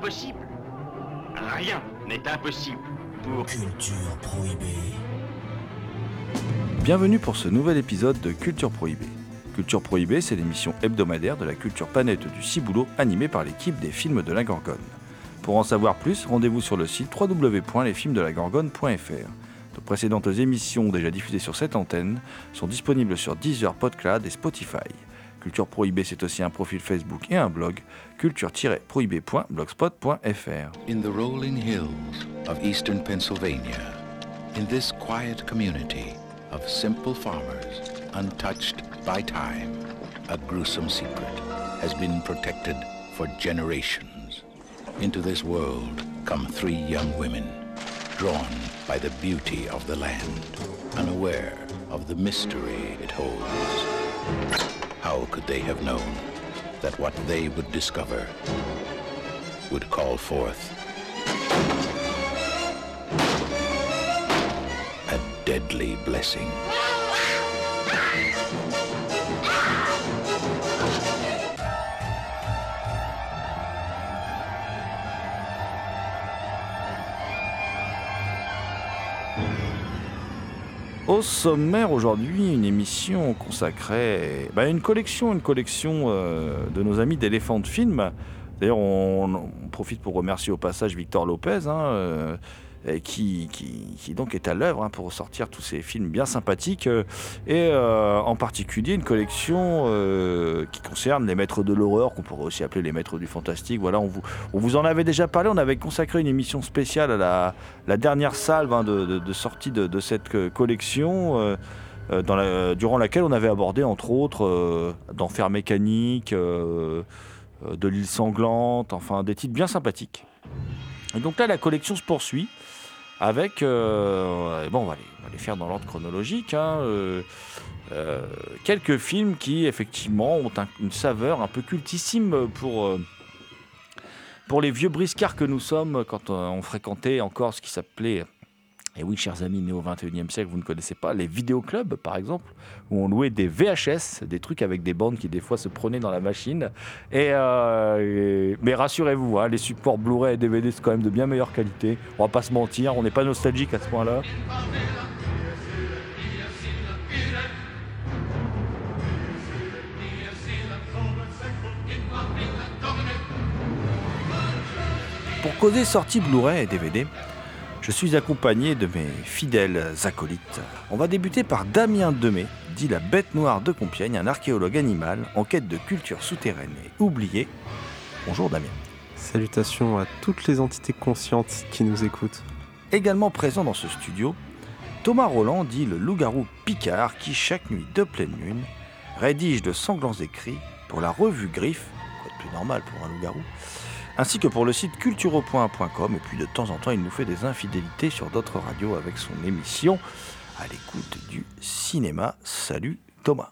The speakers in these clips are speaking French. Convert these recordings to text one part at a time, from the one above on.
Impossible Rien n'est impossible pour... Culture prohibée. Bienvenue pour ce nouvel épisode de Culture Prohibée. Culture Prohibée, c'est l'émission hebdomadaire de la culture planète du Ciboulot animée par l'équipe des films de la Gorgone. Pour en savoir plus, rendez-vous sur le site www.lesfilmsdelagorgone.fr. Nos précédentes émissions déjà diffusées sur cette antenne sont disponibles sur Deezer, Podcloud et Spotify. Culture Prohibée, c'est aussi un profil Facebook et un blog, culture-prohibée.blogspot.fr. In the rolling hills of eastern Pennsylvania, in this quiet community of simple farmers, untouched by time, a gruesome secret has been protected for generations. Into this world come three young women, drawn by the beauty of the land, unaware of the mystery it holds. How could they have known that what they would discover would call forth a deadly blessing? Au sommaire aujourd'hui, une émission consacrée bah, à une collection, une collection euh, de nos amis d'éléphants de film. D'ailleurs, on, profite pour remercier au passage Victor Lopez, hein, euh, qui, qui- qui donc est à l'œuvre hein, pour sortir tous ces films bien sympathiques, euh, et euh, en particulier une collection euh, qui concerne les maîtres de l'horreur, qu'on pourrait aussi appeler les maîtres du fantastique. Voilà, on vous, on vous en avait déjà parlé, on avait consacré une émission spéciale à la, dernière salve hein, de, sortie de, cette euh, collection. euh, euh, durant laquelle on avait abordé entre autres euh, d'enfer mécanique, euh, euh, de l'île sanglante, enfin des titres bien sympathiques. Et donc là la collection se poursuit avec, euh, bon on va, les, faire dans l'ordre chronologique, hein, euh, euh, quelques films qui effectivement ont un- une saveur un peu cultissime pour, pour les vieux briscards que nous sommes quand on fréquentait encore ce qui s'appelait et oui, chers amis nés au 21e siècle, vous ne connaissez pas les vidéoclubs, par exemple, où on louait des VHS, des trucs avec des bandes qui des fois se prenaient dans la machine. Et, euh, mais rassurez-vous, hein, les supports Blu-ray et DVD c'est quand même de bien meilleure qualité. On va pas se mentir, on n'est pas nostalgique à ce point-là. Pour causer sortie Blu-ray et DVD, je suis accompagné de mes fidèles acolytes. On va débuter par Damien Demey, dit la bête noire de Compiègne, un archéologue animal en quête de culture souterraine et oubliée. Bonjour Damien. Salutations à toutes les entités conscientes qui nous écoutent. Également présent dans ce studio, Thomas Roland, dit le loup-garou Picard, qui chaque nuit de pleine lune rédige de sanglants écrits pour la revue Griffe, quoi de plus normal pour un loup-garou, ainsi que pour le site culturepoint.com. Et puis de temps en temps, il nous fait des infidélités sur d'autres radios avec son émission à l'écoute du cinéma. Salut Thomas.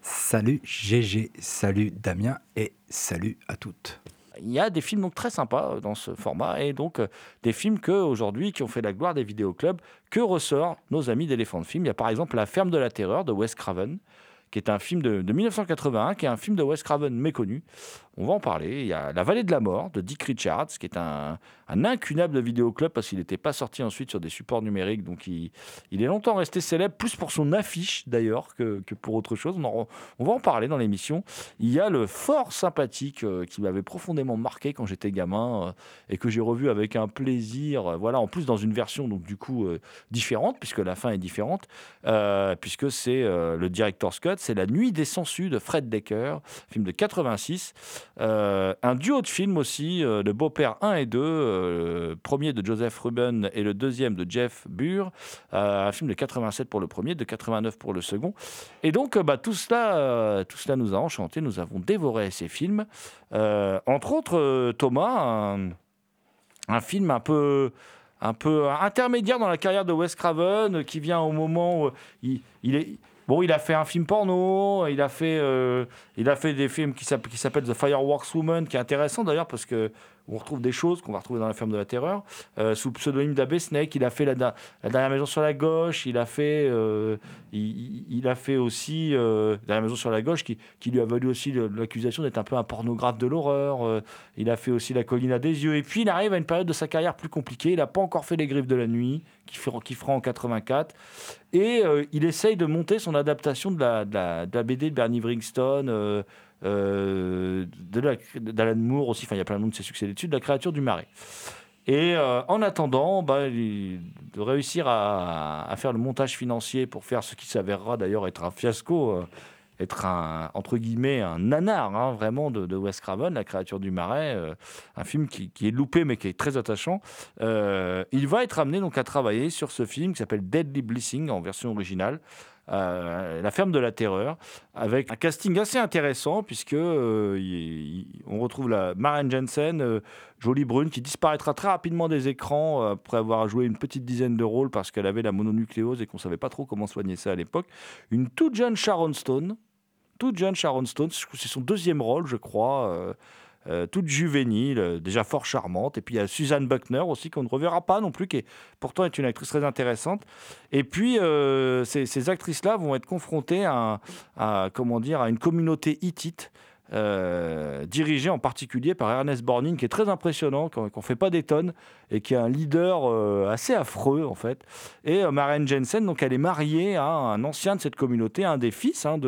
Salut GG, salut Damien et salut à toutes. Il y a des films donc très sympas euh, dans ce format et donc euh, des films que aujourd'hui qui ont fait la gloire des vidéoclubs que ressort nos amis d'éléphants de film. Il y a par exemple La ferme de la terreur de Wes Craven qui est un film de, de 1981 qui est un film de Wes Craven méconnu. On va en parler. Il y a La vallée de la mort de Dick Richards qui est un, un incunable de vidéoclub parce qu'il n'était pas sorti ensuite sur des supports numériques donc il, est longtemps resté célèbre plus pour son affiche d'ailleurs que, pour autre chose. On, va en parler dans l'émission. Il y a le fort sympathique euh, qui m'avait profondément marqué quand j'étais gamin euh, et que j'ai revu avec un plaisir. euh, voilà, en plus dans une version donc du coup différente puisque la fin est différente, puisque c'est le director's cut, c'est La Nuit des sangsues de Fred Decker, film de 86. Euh, un duo de films aussi, euh, Le Beau-Père 1 et 2, euh, le premier de Joseph Ruben et le deuxième de Jeff Burr. un film de 87 pour le premier, de 89 pour le second. Et donc, bah, tout, cela, tout cela nous a enchantés. Nous avons dévoré ces films. entre autres, Thomas, un, film un peu un peu intermédiaire dans la carrière de Wes Craven, qui vient au moment où il est, Bon, il a fait un film porno, il a fait, euh, il a fait des films qui s'appellent The Fireworks Woman, qui est intéressant d'ailleurs parce que on retrouve des choses qu'on va retrouver dans la ferme de la terreur. Euh, sous pseudonyme d'Abbé Snake, il a fait la, dernière maison sur la gauche, il a fait, euh, il, a fait aussi euh, la dernière maison sur la gauche qui, lui a valu aussi l'accusation d'être un peu un pornographe de l'horreur. il a fait aussi la colline à des yeux. Et puis il arrive à une période de sa carrière plus compliquée. Il n'a pas encore fait les griffes de la nuit, qui, qui fera en 84. Et il essaye de monter son adaptation de la, de BD de Bernie Wringstone euh, d'Alan Moore aussi, enfin il y a plein de ses succès dessus, de la créature du marais. Et euh, en attendant, bah, de réussir à, faire le montage financier pour faire ce qui s'avérera d'ailleurs être un fiasco, euh, être un, entre guillemets, un nanar hein, vraiment de, Wes Craven, La créature du marais, un film qui, qui, est loupé mais qui est très attachant. il va être amené donc à travailler sur ce film qui s'appelle Deadly Blessing en version originale. Euh, la ferme de la terreur, avec un casting assez intéressant, puisque euh, on retrouve la Maren Jensen, euh, jolie brune, qui disparaîtra très rapidement des écrans après avoir joué une petite dizaine de rôles parce qu'elle avait la mononucléose et qu'on savait pas trop comment soigner ça à l'époque. Une toute jeune Sharon Stone, toute jeune Sharon Stone, c'est son deuxième rôle, je crois. Euh, toute juvénile, euh, déjà fort charmante. Et puis il y a Suzanne Buckner aussi, qu'on ne reverra pas non plus, qui pourtant est une actrice très intéressante. Et puis euh, ces, actrices-là vont être confrontées à, comment dire, à une communauté hittite. dirigée en particulier par Ernest Borgnine, qui est très impressionnant, qu'on ne fait pas des tonnes, et qui est un leader assez affreux, en fait. Et Maren Jensen, donc, elle est mariée à un ancien de cette communauté, un des fils hein,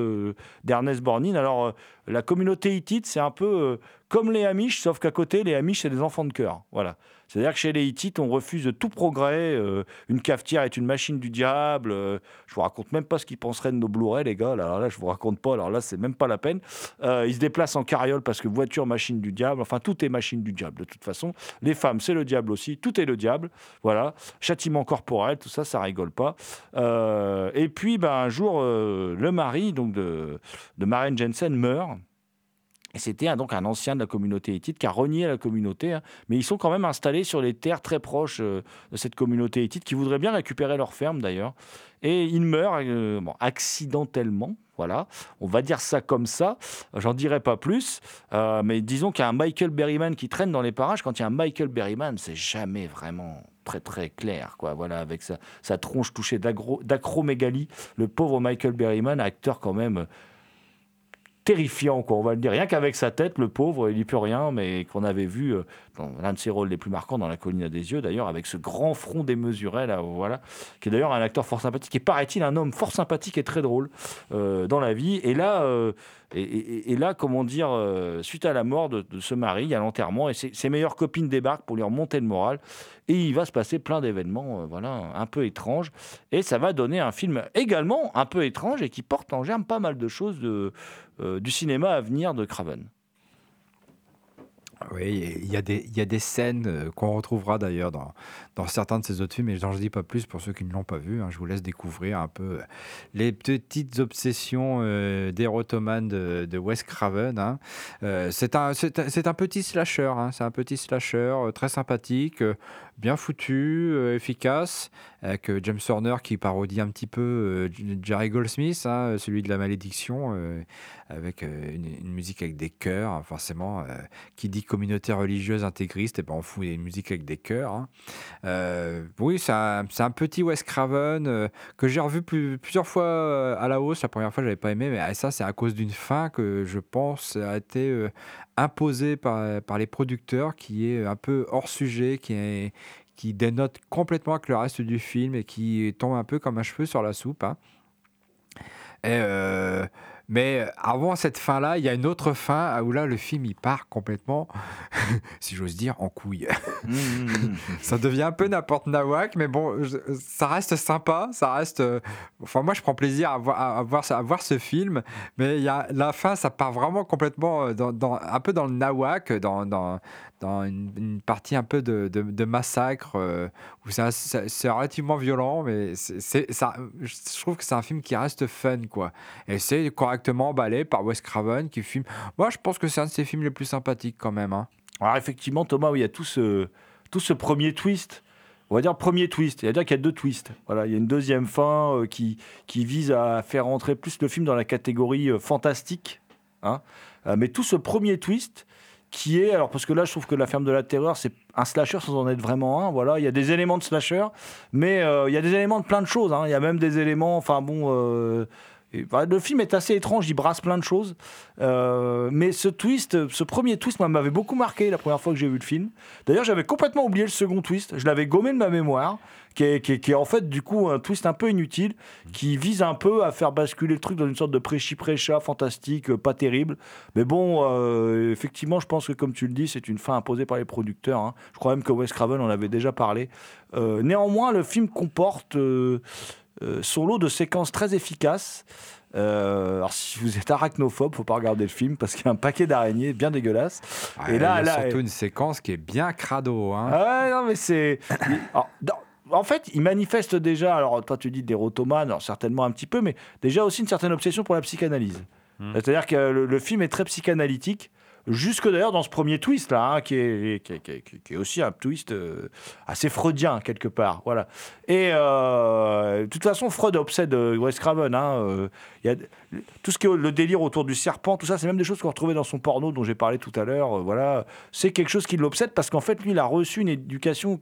d'Ernest Borgnine. Alors, la communauté hittite, c'est un peu comme les Amish, sauf qu'à côté, les Amish, c'est des enfants de cœur. Voilà. C'est-à-dire que chez les Hittites, on refuse tout progrès. Euh, une cafetière est une machine du diable. Euh, je vous raconte même pas ce qu'ils penseraient de nos Blu-ray, les gars. Alors là, je vous raconte pas. Alors là, c'est même pas la peine. Euh, ils se déplacent en carriole parce que voiture, machine du diable. Enfin, tout est machine du diable de toute façon. Les femmes, c'est le diable aussi. Tout est le diable. Voilà. Châtiment corporel, tout ça, ça rigole pas. et puis, ben, un jour, le mari donc de, de Jensen meurt. C'était donc un ancien de la communauté hittite qui a renié la communauté, hein. mais ils sont quand même installés sur les terres très proches euh, de cette communauté hittite qui voudrait bien récupérer leur ferme d'ailleurs. Et il meurt euh, accidentellement, voilà, on va dire ça comme ça, j'en dirai pas plus, euh, mais disons qu'il y a un Michael Berryman qui traîne dans les parages. Quand il y a un Michael Berryman, c'est jamais vraiment très très clair, quoi. Voilà, avec sa, sa tronche touchée d'acromégalie, le pauvre Michael Berryman, acteur quand même terrifiant, quoi, on va le dire. Rien qu'avec sa tête, le pauvre, il n'y peut rien, mais qu'on avait vu euh, dans l'un de ses rôles les plus marquants dans La colline à des yeux, d'ailleurs, avec ce grand front démesuré, là, voilà, qui est d'ailleurs un acteur fort sympathique, et paraît-il un homme fort sympathique et très drôle euh, dans la vie. Et là, euh, et, là, comment dire, suite à la mort de, ce mari, il y a l'enterrement, et ses, meilleures copines débarquent pour lui remonter le moral, et il va se passer plein d'événements, voilà, un peu étranges, et ça va donner un film également un peu étrange et qui porte en germe pas mal de choses de euh, du cinéma à venir de Craven. Oui, il y, a des, y a des scènes euh, qu'on retrouvera d'ailleurs dans, dans certains de ces autres films, et je n'en dis pas plus pour ceux qui ne l'ont pas vu. Hein. je vous laisse découvrir un peu les petites obsessions euh, de, de, Wes Craven. Hein. c'est un, petit slasher, hein. c'est un petit slasher très sympathique, bien foutu, efficace, avec James Horner qui parodie un petit peu Jerry Goldsmith, celui de la malédiction avec euh, une, musique avec des chœurs, hein, forcément. Euh, qui dit communauté religieuse intégriste, et eh ben on fout une musique avec des chœurs. Hein. Euh, oui, c'est un, petit Wes Craven que j'ai revu plusieurs fois à la hausse. La première fois, je n'avais pas aimé, mais ça, c'est à cause d'une fin que je pense a été imposée par les producteurs, qui est un peu hors sujet, qui est qui dénote complètement avec le reste du film et qui tombe un peu comme un cheveu sur la soupe. Hein. Et Mais euh, avant cette fin-là, il y a une autre fin où là, le film, il part complètement, si j'ose dire, en couille. Mmh, mmh, mmh. ça devient un peu n'importe nawak, mais bon, je- ça reste sympa, ça reste... euh, Enfin, moi, je prends plaisir à voir, à, voir, à voir ce film, mais il y a, la fin, ça part vraiment complètement euh, dans, dans- un peu dans le nawak, dans, dans, dans une, partie un peu de, de- massacre, euh, où c'est relativement violent, mais c'est ça, je trouve que c'est un film qui reste fun, quoi. Et c'est correctement emballé par Wes Craven, qui filme... Moi, je pense que c'est un de ses films les plus sympathiques, quand même. hein. Alors effectivement, Thomas, il y a tout ce, tout ce premier twist. On va dire premier twist. Il y a dire qu'il y a deux twists. Voilà, il y a une deuxième fin euh, qui, qui vise à faire entrer plus le film dans la catégorie euh, fantastique. hein. Euh, mais tout ce premier twist qui est alors parce que là je trouve que la ferme de la terreur c'est un slasher sans en être vraiment un voilà il y a des éléments de slasher mais euh, il y a des éléments de plein de choses hein. il y a même des éléments enfin bon euh, bah, le film est assez étrange il brasse plein de choses euh, mais ce twist, ce premier twist, m'avait beaucoup marqué la première fois que j'ai vu le film. D'ailleurs, j'avais complètement oublié le second twist. Je l'avais gommé de ma mémoire, qui est, en fait du coup un twist un peu inutile, qui vise un peu à faire basculer le truc dans une sorte de prêchi-prêcha fantastique, euh, pas terrible. Mais bon, euh, effectivement, je pense que comme tu le dis, c'est une fin imposée par les producteurs. hein. Je crois même que Wes Craven en avait déjà parlé. Néanmoins, le film comporte son lot de séquences très efficaces. Euh, alors si vous êtes arachnophobe, faut pas regarder le film parce qu'il y a un paquet d'araignées bien dégueulasses. Et Et là- il y a là, surtout euh, une séquence qui est bien crado. Hein. Ah ouais, non mais c'est. en fait, il manifeste déjà. Alors toi, tu dis des rotomanes, certainement un petit peu, mais déjà aussi une certaine obsession pour la psychanalyse. C'est-à-dire que le, le film est très psychanalytique. Jusque d'ailleurs dans ce premier twist là, hein, qui, est, qui, est- qui est- aussi un twist euh, assez freudien quelque part, voilà. Et euh, de toute façon, Freud obsède euh, Wes Craven. Hein, y a tout ce qui est le délire autour du serpent, tout ça, c'est même des choses qu'on retrouvait dans son porno dont j'ai parlé tout à l'heure. voilà, c'est quelque chose qui l'obsède parce qu'en fait, lui, il a reçu une éducation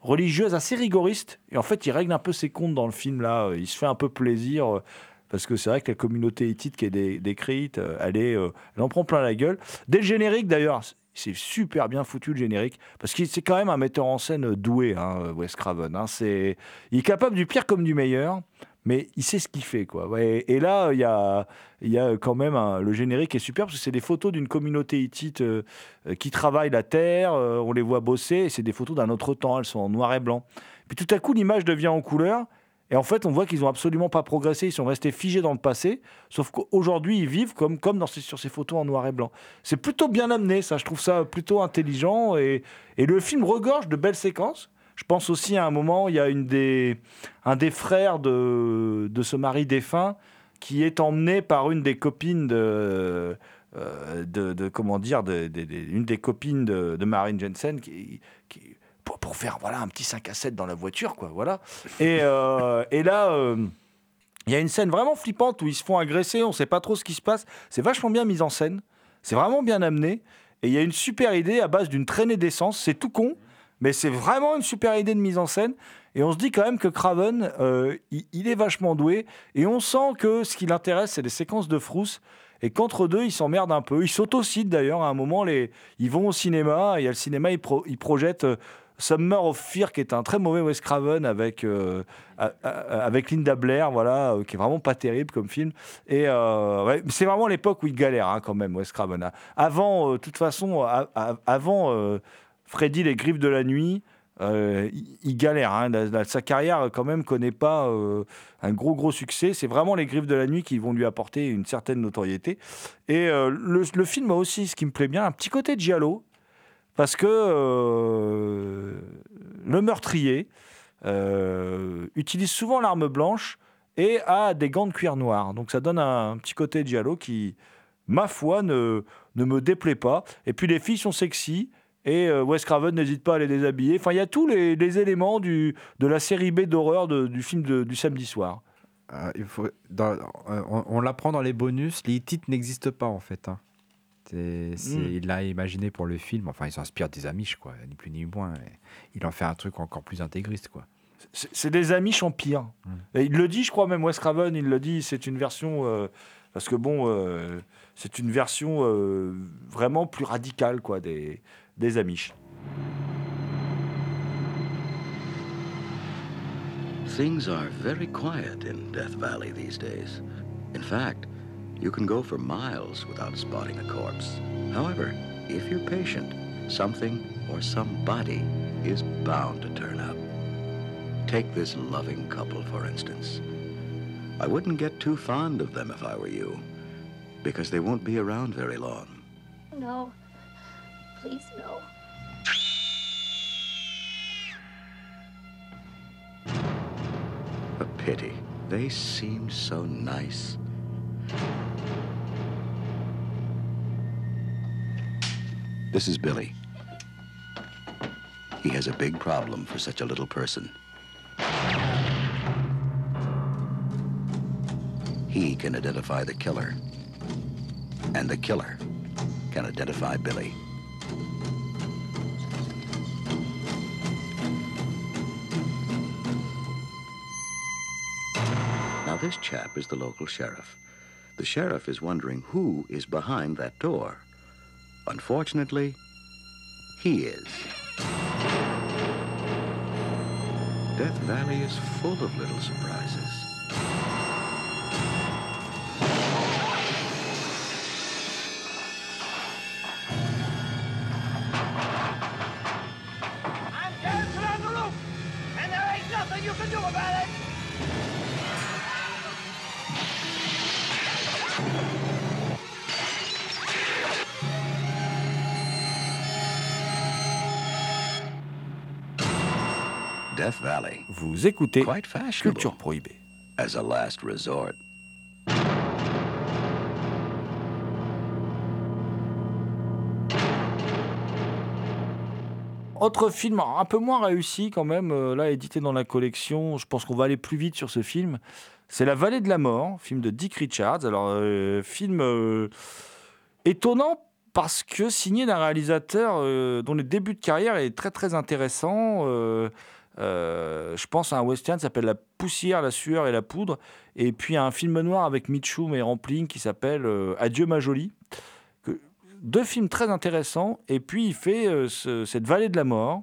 religieuse assez rigoriste et en fait, il règle un peu ses comptes dans le film là. Il se fait un peu plaisir. Euh, Parce que c'est vrai que la communauté hittite qui est dé- décrite, euh, elle, est, euh, elle en prend plein la gueule. Dès le générique, d'ailleurs, c'est super bien foutu le générique, parce que c'est quand même un metteur en scène doué, hein, Wes Craven. hein. Il est capable du pire comme du meilleur, mais il sait ce qu'il fait. Quoi. Et là, il y a, y a quand même le générique est super, parce que c'est des photos d'une communauté hittite euh, euh, qui travaille la terre, euh, on les voit bosser, et c'est des photos d'un autre temps, elles sont en noir et blanc. Puis tout à coup, l'image devient en couleur. Et en fait, on voit qu'ils n'ont absolument pas progressé, ils sont restés figés dans le passé, sauf qu'aujourd'hui, ils vivent comme, comme dans ces, sur ces photos en noir et blanc. C'est plutôt bien amené, ça, je trouve ça plutôt intelligent, et, et le film regorge de belles séquences. Je pense aussi à un moment, il y a une des, un des frères de, de ce mari défunt qui est emmené par une des copines de, euh, de, comment dire, une des copines de, Marine Jensen qui- pour, faire voilà un petit 5 à 7 dans la voiture, quoi, voilà. Et, euh, et là. euh, il y a une scène vraiment flippante où ils se font agresser, on ne sait pas trop ce qui se passe. C'est vachement bien mis en scène, c'est vraiment bien amené. Et il y a une super idée à base d'une traînée d'essence. C'est tout con, mais c'est vraiment une super idée de mise en scène. Et on se dit quand même que Craven, euh, il, il est vachement doué. Et on sent que ce qui l'intéresse, c'est les séquences de frousse. Et qu'entre deux, ils s'emmerdent un peu. Ils s'autocitent d'ailleurs. À un moment, les, ils vont au cinéma. Et à le cinéma, ils, pro- ils projettent Summer of Fear, qui est un très mauvais Wes Craven avec, euh, avec Linda Blair, voilà, euh, qui est vraiment pas terrible comme film. Et euh, c'est vraiment l'époque où il galère hein, quand même, Wes Craven. hein. Avant, de toute façon, avant Freddy, les griffes de la nuit, il, galère. hein. Sa carrière, quand même, connaît pas un gros, gros succès. C'est vraiment les griffes de la nuit qui vont lui apporter une certaine notoriété. Et le, film a aussi, ce qui me plaît bien, un petit côté giallo. Parce que euh, le meurtrier euh, utilise souvent l'arme blanche et a des gants de cuir noir. Donc ça donne un, petit côté giallo qui, ma foi, ne, me déplaît pas. Et puis les filles sont sexy. Et euh, Wes Craven n'hésite pas à les déshabiller. Enfin, il y a tous les, éléments de la série B d'horreur du film du samedi soir. Il faut, on l'apprend dans les bonus, les titres n'existent pas en fait. hein. C'est- c'est- Mm. Il l'a imaginé pour le film, enfin il s'inspire des Amish, quoi, ni plus ni moins. et il en fait un truc encore plus intégriste. Quoi. C'est c'est des amis en pire. Et il le dit, je crois même Wes Craven, il le dit, c'est une version euh, parce que bon, euh, c'est une version euh, vraiment plus radicale quoi des des Amish. Things are very quiet in Death Valley these days. In fact, You can go for miles without spotting a corpse. However, if you're patient, something or somebody is bound to turn up. Take this loving couple, for instance. I wouldn't get too fond of them if I were you, because they won't be around very long. No. Please, no. A pity. They seemed so nice. This is Billy. He has a big problem for such a little person. He can identify the killer. And the killer can identify Billy. Now, this chap is the local sheriff. The sheriff is wondering who is behind that door. Unfortunately, he is. Death Valley is full of little surprises. Vous écoutez Culture Prohibée. as a last resort. Autre film un peu moins réussi quand même, euh, là édité dans la collection, je pense qu'on va aller plus vite sur ce film. C'est La Vallée de la Mort, film de Dick Richards. Alors, euh, film euh, étonnant parce que signé d'un réalisateur euh, dont le début de carrière est très très intéressant. Euh, je pense à un western qui s'appelle La poussière, la sueur et la poudre. Et puis à un film noir avec Mitchum et Rampling qui s'appelle euh, Adieu ma jolie. Deux films très intéressants. Et puis il fait euh, ce- cette vallée de la mort.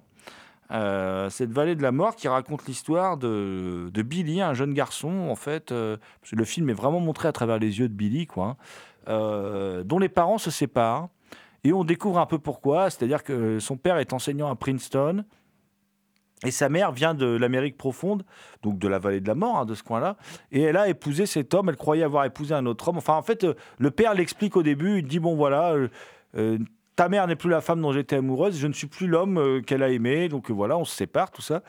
Cette vallée de la mort qui raconte l'histoire de, Billy, un jeune garçon, en fait. parce le film est vraiment montré à travers les yeux de Billy, quoi. hein, dont les parents se séparent. Et on découvre un peu pourquoi. C'est-à-dire que son père est enseignant à Princeton. Et sa mère vient de l'Amérique profonde, donc de la vallée de la mort, hein, de ce coin-là. Et elle a épousé cet homme. Elle croyait avoir épousé un autre homme. Enfin, en fait, euh, le père l'explique au début. Il dit Bon, voilà, euh, euh, ta mère n'est plus la femme dont j'étais amoureuse. Je ne suis plus l'homme qu'elle a aimé. Donc voilà, on se sépare, tout ça.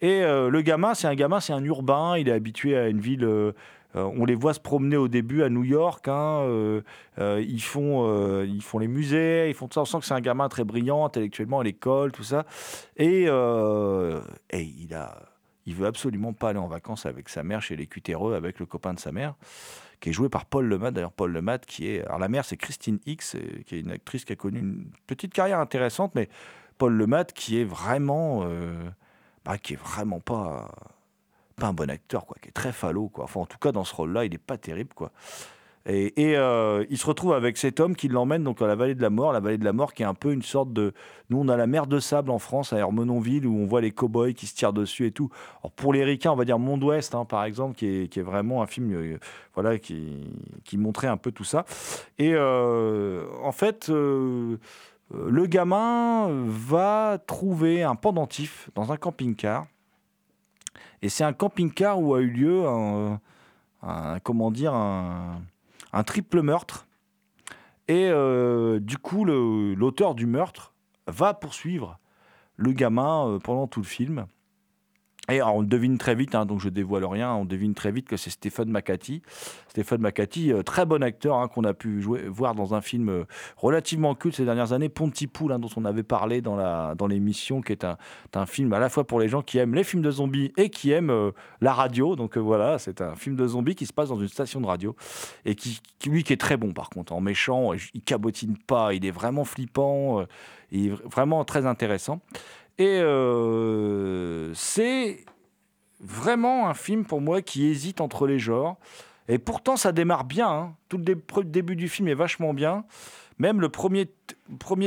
Et le gamin, c'est un gamin, c'est un urbain. Il est habitué à une ville. Euh, on les voit se promener au début à New York. hein, euh, euh, ils, font, ils font les musées, ils font tout ça. On sent que c'est un gamin très brillant intellectuellement à l'école, tout ça. Et, il a, il veut absolument pas aller en vacances avec sa mère chez les Cutéreux, avec le copain de sa mère, qui est joué par Paul Lemat. D'ailleurs, Paul Lemat, qui est. Alors, la mère, c'est Christine euh, qui est une actrice qui a connu une petite carrière intéressante, mais Paul Lemat, qui est vraiment. bah, qui est vraiment pas. Pas un bon acteur, quoi, qui est très falot, quoi. Enfin, en tout cas, dans ce rôle-là, il est pas terrible, quoi. Et, euh, il se retrouve avec cet homme qui l'emmène donc à la vallée de la mort, la vallée de la mort qui est un peu une sorte de. Nous, on a la mer de sable en France, à Hermenonville, où on voit les cow-boys qui se tirent dessus et tout. Alors pour les ricains, on va dire Monde Ouest, hein, par exemple, qui est, vraiment un film euh, voilà, qui, qui montrait un peu tout ça. Et euh, en fait, le gamin va trouver un pendentif dans un camping-car. Et c'est un camping-car où a eu lieu un, triple meurtre. Et euh, du coup, l'auteur du meurtre va poursuivre le gamin euh, pendant tout le film. Et on devine très vite, hein, donc je dévoile rien, on devine très vite que c'est Stéphane Macati. Stéphane Macati, euh, très bon acteur hein, qu'on a pu jouer, voir dans un film euh, relativement culte ces dernières années, Pontypool, hein, dont on avait parlé dans la dans l'émission, qui est un, un film à la fois pour les gens qui aiment les films de zombies et qui aiment euh, la radio. Donc voilà, c'est un film de zombies qui se passe dans une station de radio et qui, qui, lui qui est très bon par contre, en méchant, il cabotine pas, il est vraiment flippant, il est vraiment très intéressant. Et euh, c'est vraiment un film pour moi qui hésite entre les genres. Et pourtant, ça démarre bien. hein. Tout le dé- début du film est vachement bien. Même le premier,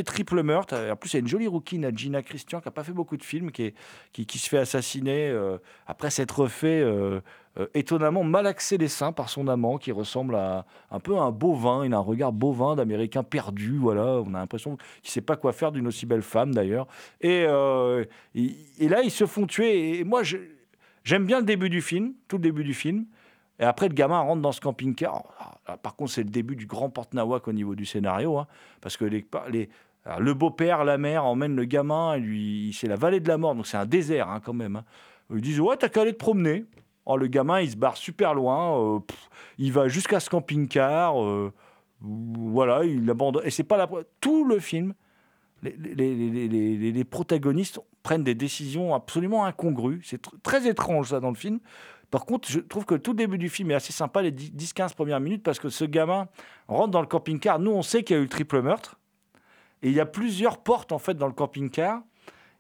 triple meurtre, euh, en plus, il y a une jolie rouquine, Gina Christian, qui n'a pas fait beaucoup de films, qui, se fait assassiner euh, après s'être fait euh, étonnamment malaxer les seins par son amant, qui ressemble à un peu à un bovin. Il a un regard bovin d'Américain perdu. Voilà, on a l'impression qu'il ne sait pas quoi faire d'une aussi belle femme, d'ailleurs. Et, et, là, ils se font tuer. Et moi, j'aime bien le début du film, tout le début du film. Et après, le gamin rentre dans ce camping-car. Alors, là, par contre, c'est le début du grand porte-nawak au niveau du scénario. hein, parce que alors, le beau-père, la mère emmènent le gamin. Lui, c'est la vallée de la mort, donc c'est un désert hein, quand même. hein. Ils disent Ouais, t'as qu'à aller te promener. Oh, le gamin, il se barre super loin. euh, il va jusqu'à ce camping-car. euh, voilà, il abandonne. Et c'est pas la. Tout le film, les, protagonistes prennent des décisions absolument incongrues. C'est tr- très étrange, ça, dans le film. Par contre, je trouve que tout le début du film est assez sympa, les 10-15 premières minutes, parce que ce gamin rentre dans le camping-car. Nous, on sait qu'il y a eu le triple meurtre. Et il y a plusieurs portes, en fait, dans le camping-car.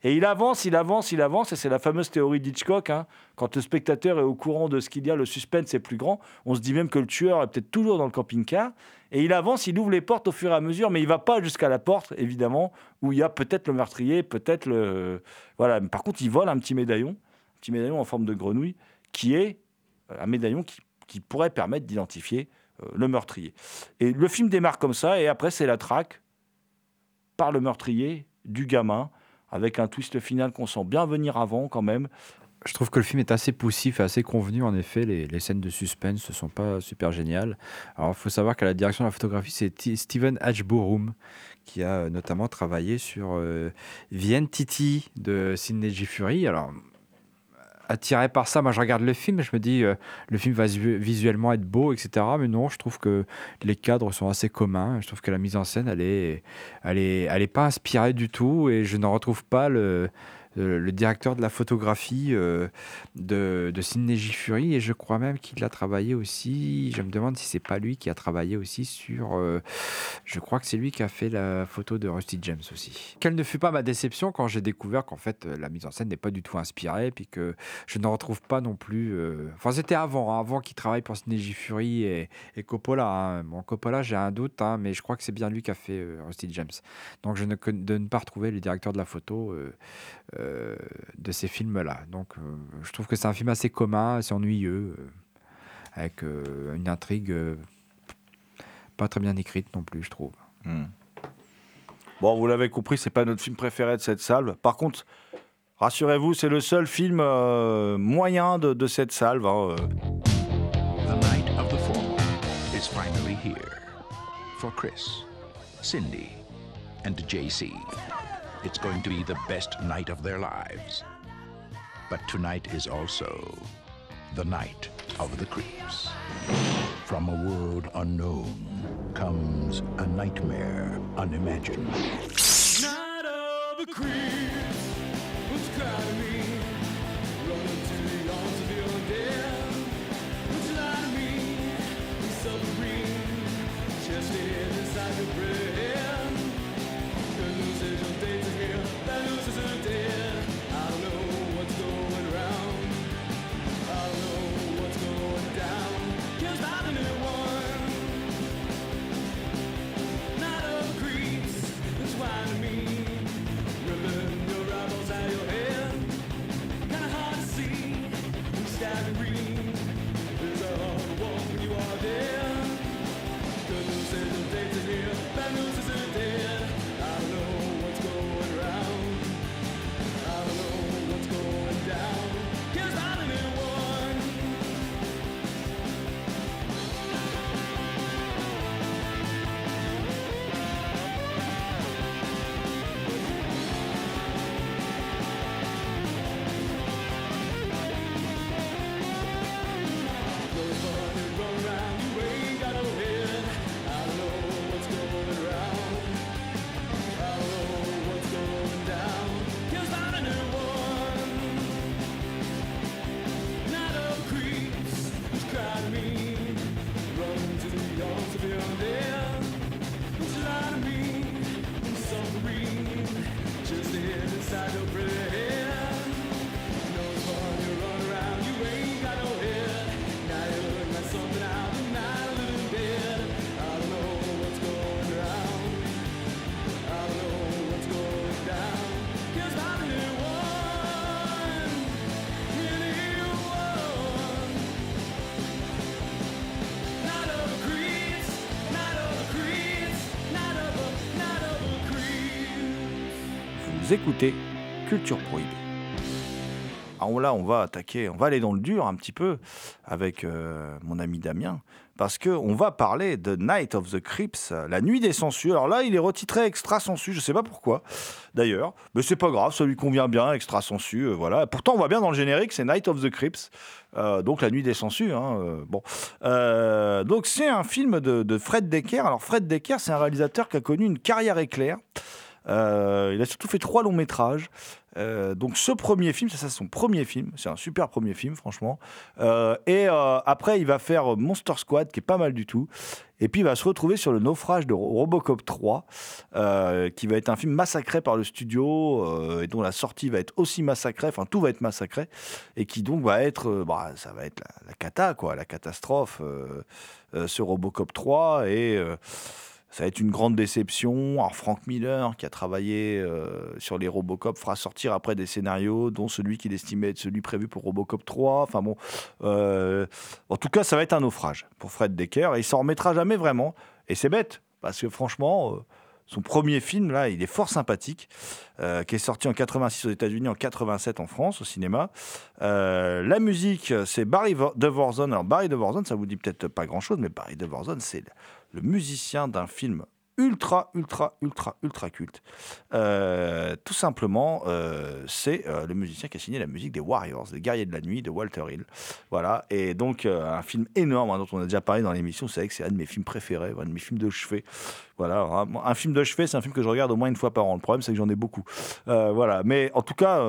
Et il avance, il avance, il avance. Et c'est la fameuse théorie d'Hitchcock. hein. Quand le spectateur est au courant de ce qu'il y a, le suspense est plus grand. On se dit même que le tueur est peut-être toujours dans le camping-car. Et il avance, il ouvre les portes au fur et à mesure, mais il va pas jusqu'à la porte, évidemment, où il y a peut-être le meurtrier, peut-être le. Voilà. Par contre, il vole un petit médaillon, un petit médaillon en forme de grenouille, qui est euh, un médaillon qui, pourrait permettre d'identifier euh, le meurtrier. Et le film démarre comme ça, et après, c'est la traque par le meurtrier du gamin, avec un twist final qu'on sent bien venir avant, quand même. Je trouve que le film est assez poussif et assez convenu. En effet, les, scènes de suspense ne sont pas super géniales. Alors, il faut savoir qu'à la direction de la photographie, c'est Steven Hatchborum qui a euh, notamment travaillé sur euh, Vienne Titi de Sidney G. Fury. Alors, attiré par ça, moi je regarde le film et je me dis euh, le film va visu- visuellement être beau, etc. Mais non, je trouve que les cadres sont assez communs. Je trouve que la mise en scène, elle est, elle est, elle est pas inspirée du tout et je n'en retrouve pas le, le, le directeur de la photographie euh, de, de Sidney. Fury et je crois même qu'il a travaillé aussi. Je me demande si c'est pas lui qui a travaillé aussi sur. euh, je crois que c'est lui qui a fait la photo de Rusty James aussi. Quelle ne fut pas ma déception quand j'ai découvert qu'en fait euh, la mise en scène n'est pas du tout inspirée puis que je n'en retrouve pas non plus. euh, Enfin, c'était avant, hein, avant qu'il travaille pour Sidney. Fury et, et Coppola. hein. Bon, Coppola, j'ai un doute, hein, mais je crois que c'est bien lui qui a fait euh, Rusty James. Donc, ne de ne pas retrouver le directeur de la photo euh, euh, de ces films-là. Donc, euh, je trouve que c'est un film assez commun, assez ennuyeux, euh, avec euh, une intrigue euh, pas très bien écrite non plus, je trouve. Bon, vous l'avez compris, c'est pas notre film préféré de cette salve. Par contre, rassurez-vous, c'est le seul film euh, moyen de, de cette salve. hein, euh. The night of the fall is finally here. For Chris, Cindy, and JC. It's going to be the best night of their lives. But tonight is also the night of the creeps. From a world unknown comes a nightmare unimagined. Écoutez Culture Prohibée. Alors là, on va attaquer, on va aller dans le dur un petit peu avec euh, mon ami Damien, parce que on va parler de Night of the Crips, la nuit des sangsues. Alors là, il est retitré extra sensu, je sais pas pourquoi, d'ailleurs, mais c'est pas grave, ça lui convient bien, extra sensu, euh, voilà. Pourtant, on voit bien dans le générique, c'est Night of the Crips, euh, donc la nuit des sangsues. Hein, bon, donc c'est un film de, de Fred Decker. Alors Fred Decker, c'est un réalisateur qui a connu une carrière éclair. Euh, il a surtout fait trois longs métrages. Euh, donc ce premier film, ça c'est son premier film, c'est un super premier film franchement. Euh, et après il va faire Monster Squad qui est pas mal du tout. Et puis il va se retrouver sur le naufrage de Robocop 3, euh, qui va être un film massacré par le studio et dont la sortie va être aussi massacrée, enfin tout va être massacré, et qui donc va être, bah, ça va être la, la cata quoi, la catastrophe ce Robocop 3 et ça va être une grande déception. Alors Frank Miller, qui a travaillé euh, sur les Robocop, fera sortir après des scénarios, dont celui qu'il estimait être celui prévu pour Robocop 3. Enfin bon, euh, en tout cas, ça va être un naufrage pour Fred Decker. Et il s'en remettra jamais vraiment. Et c'est bête, parce que franchement, euh, son premier film, là, il est fort sympathique, qui est sorti en 86 aux États-Unis, en 87 en France, au cinéma. La musique, c'est Barry Vo- DeVorzon. Alors, Barry DeVorzon, ça vous dit peut-être pas grand-chose, mais Barry DeVorzon, c'est le musicien d'un film ultra, ultra, ultra, ultra culte. Euh, tout simplement, euh, c'est euh, le musicien qui a signé la musique des Warriors, des Guerriers de la Nuit de Walter Hill. Voilà, et donc un film énorme hein, dont on a déjà parlé dans l'émission. Vous savez que c'est un de mes films préférés, un de mes films de chevet. Voilà, un film de chevet, c'est un film que je regarde au moins une fois par an. Le problème, c'est que j'en ai beaucoup. Voilà, mais en tout cas,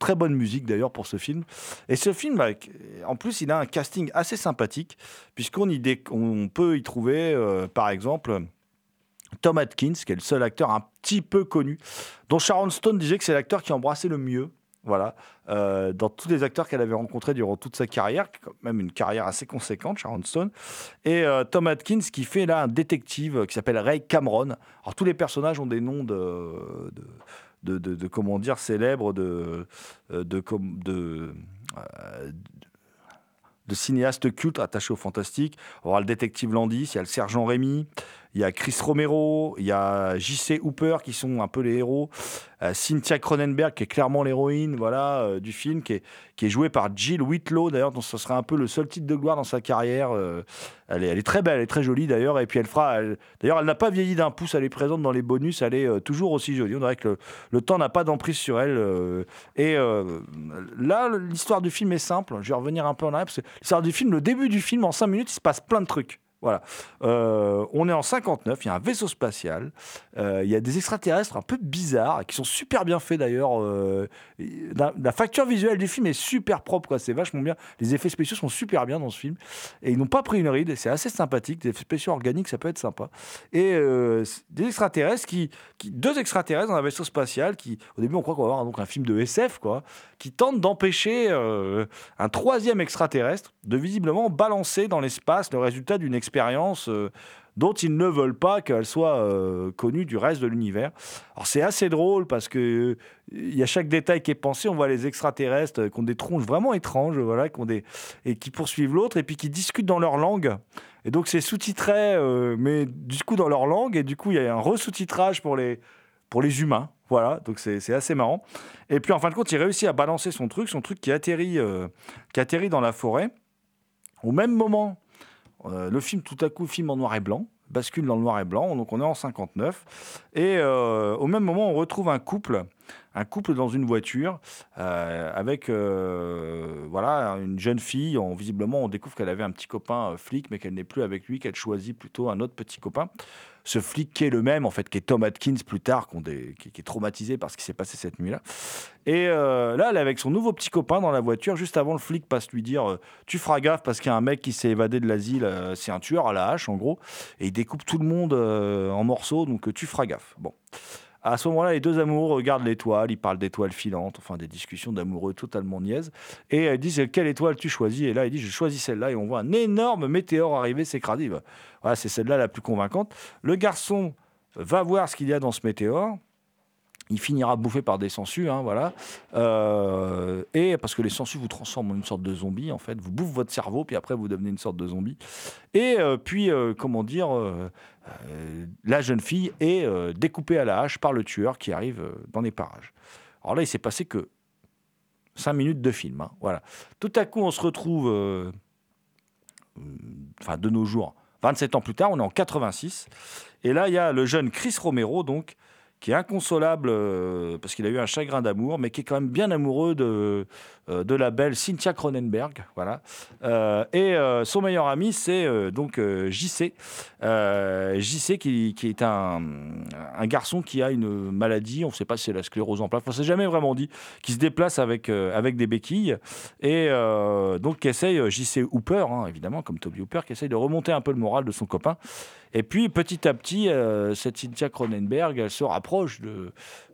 très bonne musique d'ailleurs pour ce film. Et ce film, en plus, il a un casting assez sympathique, puisqu'on peut y trouver, par exemple, Tom Atkins, qui est le seul acteur un petit peu connu, dont Sharon Stone disait que c'est l'acteur qui embrassait le mieux. Voilà, Euh, dans tous les acteurs qu'elle avait rencontrés durant toute sa carrière, quand même une carrière assez conséquente, Sharon Stone, et euh, Tom Atkins qui fait là un détective qui s'appelle Ray Cameron. Alors tous les personnages ont des noms de, de, de, de- comment dire célèbres, de, euh, de, de, euh, cinéastes cultes attachés au fantastique. On avoir le détective Landis, il y a le sergent Rémy, il y a Chris Romero, il y a J.C. Hooper qui sont un peu les héros, euh, Cynthia Cronenberg qui est clairement l'héroïne voilà, euh, du film, qui est, jouée par Jill Whitlow d'ailleurs, dont ce serait un peu le seul titre de gloire dans sa carrière. euh, elle, est, très belle, elle est très jolie d'ailleurs, et puis elle fera. D'ailleurs, elle n'a pas vieilli d'un pouce, elle est présente dans les bonus, elle est toujours aussi jolie. On dirait que le, le temps n'a pas d'emprise sur elle. et là, l'histoire du film est simple. Je vais revenir un peu en arrière. parce que L'histoire du film, le début du film, en 5 minutes, il se passe plein de trucs. Voilà. Euh, on est en 59, il y a un vaisseau spatial, euh, il y a des extraterrestres un peu bizarres, qui sont super bien faits d'ailleurs. euh, la, facture visuelle du film est super propre, quoi. c'est vachement bien. Les effets spéciaux sont super bien dans ce film. Et ils n'ont pas pris une ride, c'est assez sympathique. Des effets spéciaux organiques, ça peut être sympa. Et des extraterrestres qui. Deux extraterrestres dans un vaisseau spatial qui, au début, on croit qu'on va avoir donc, un film de SF, quoi, qui tentent d'empêcher un troisième extraterrestre de visiblement balancer dans l'espace le résultat d'une expérience euh, dont ils ne veulent pas qu'elle soit euh, connue du reste de l'univers. Alors c'est assez drôle parce que euh, il y a chaque détail qui est pensé. On voit les extraterrestres qui ont des tronches vraiment étranges, voilà, qui des et qui poursuivent l'autre et puis qui discutent dans leur langue. Et donc c'est sous-titré, mais du coup dans leur langue et du coup il y a un re-sous-titrage pour les pour les humains. Voilà, donc c'est assez marrant. Et puis en fin de compte, il réussit à balancer son truc, son truc qui atterrit, qui atterrit dans la forêt. Au même moment, euh, le film, tout à coup, film en noir et blanc, bascule dans le noir et blanc, donc on est en 59. Et euh, au même moment, on retrouve un couple, un couple dans une voiture, euh, avec euh, voilà, une jeune fille. On, visiblement, on découvre qu'elle avait un petit copain euh, flic, mais qu'elle n'est plus avec lui, qu'elle choisit plutôt un autre petit copain. Ce flic qui est le même, en fait, qui est Tom Atkins plus tard, qui, est traumatisé par ce qui s'est passé cette nuit-là. Et là, elle est avec son nouveau petit copain dans la voiture. Juste avant, le flic passe lui dire Tu feras gaffe parce qu'il y a un mec qui s'est évadé de l'asile. c'est un tueur à la hache, en gros. Et il découpe tout le monde en morceaux. Donc, tu feras gaffe. Bon. À ce moment-là, les deux amoureux regardent l'étoile. Ils parlent d'étoiles filantes. Enfin, des discussions d'amoureux totalement niaises. Et elle dit Quelle étoile tu choisis? Et là, il dit Je choisis celle-là. Et on voit un énorme météore arriver, s'écraser. Voilà, c'est celle-là la plus convaincante. Le garçon va voir ce qu'il y a dans ce météore. Il finira bouffé par des sangsues, hein, voilà. Euh, et parce que les sangsues vous transforment en une sorte de zombie, en fait. Vous bouffent votre cerveau, puis après vous devenez une sorte de zombie. Et euh, puis, euh, comment dire, la jeune fille est découpée à la hache par le tueur qui arrive dans les parages. Alors là, il s'est passé que 5 minutes de film, hein, voilà. Tout à coup, on se retrouve, enfin, de nos jours, 27 ans plus tard, on est en 86. Et là, il y a le jeune Chris Romero, donc, qui est inconsolable euh, parce qu'il a eu un chagrin d'amour, mais qui est quand même bien amoureux de, euh, de la belle Cynthia Cronenberg. Voilà. Euh, et son meilleur ami, c'est donc JC. JC qui, qui est un, garçon qui a une maladie, on ne sait pas si c'est la sclérose en plaques, on ne s'est jamais vraiment dit, qui se déplace avec, avec des béquilles et donc qui essaye, JC Hooper, hein, évidemment, comme Toby Hooper, qui essaye de remonter un peu le moral de son copain. Et puis petit à petit, euh, cette Cynthia Cronenberg, elle se rapproche de,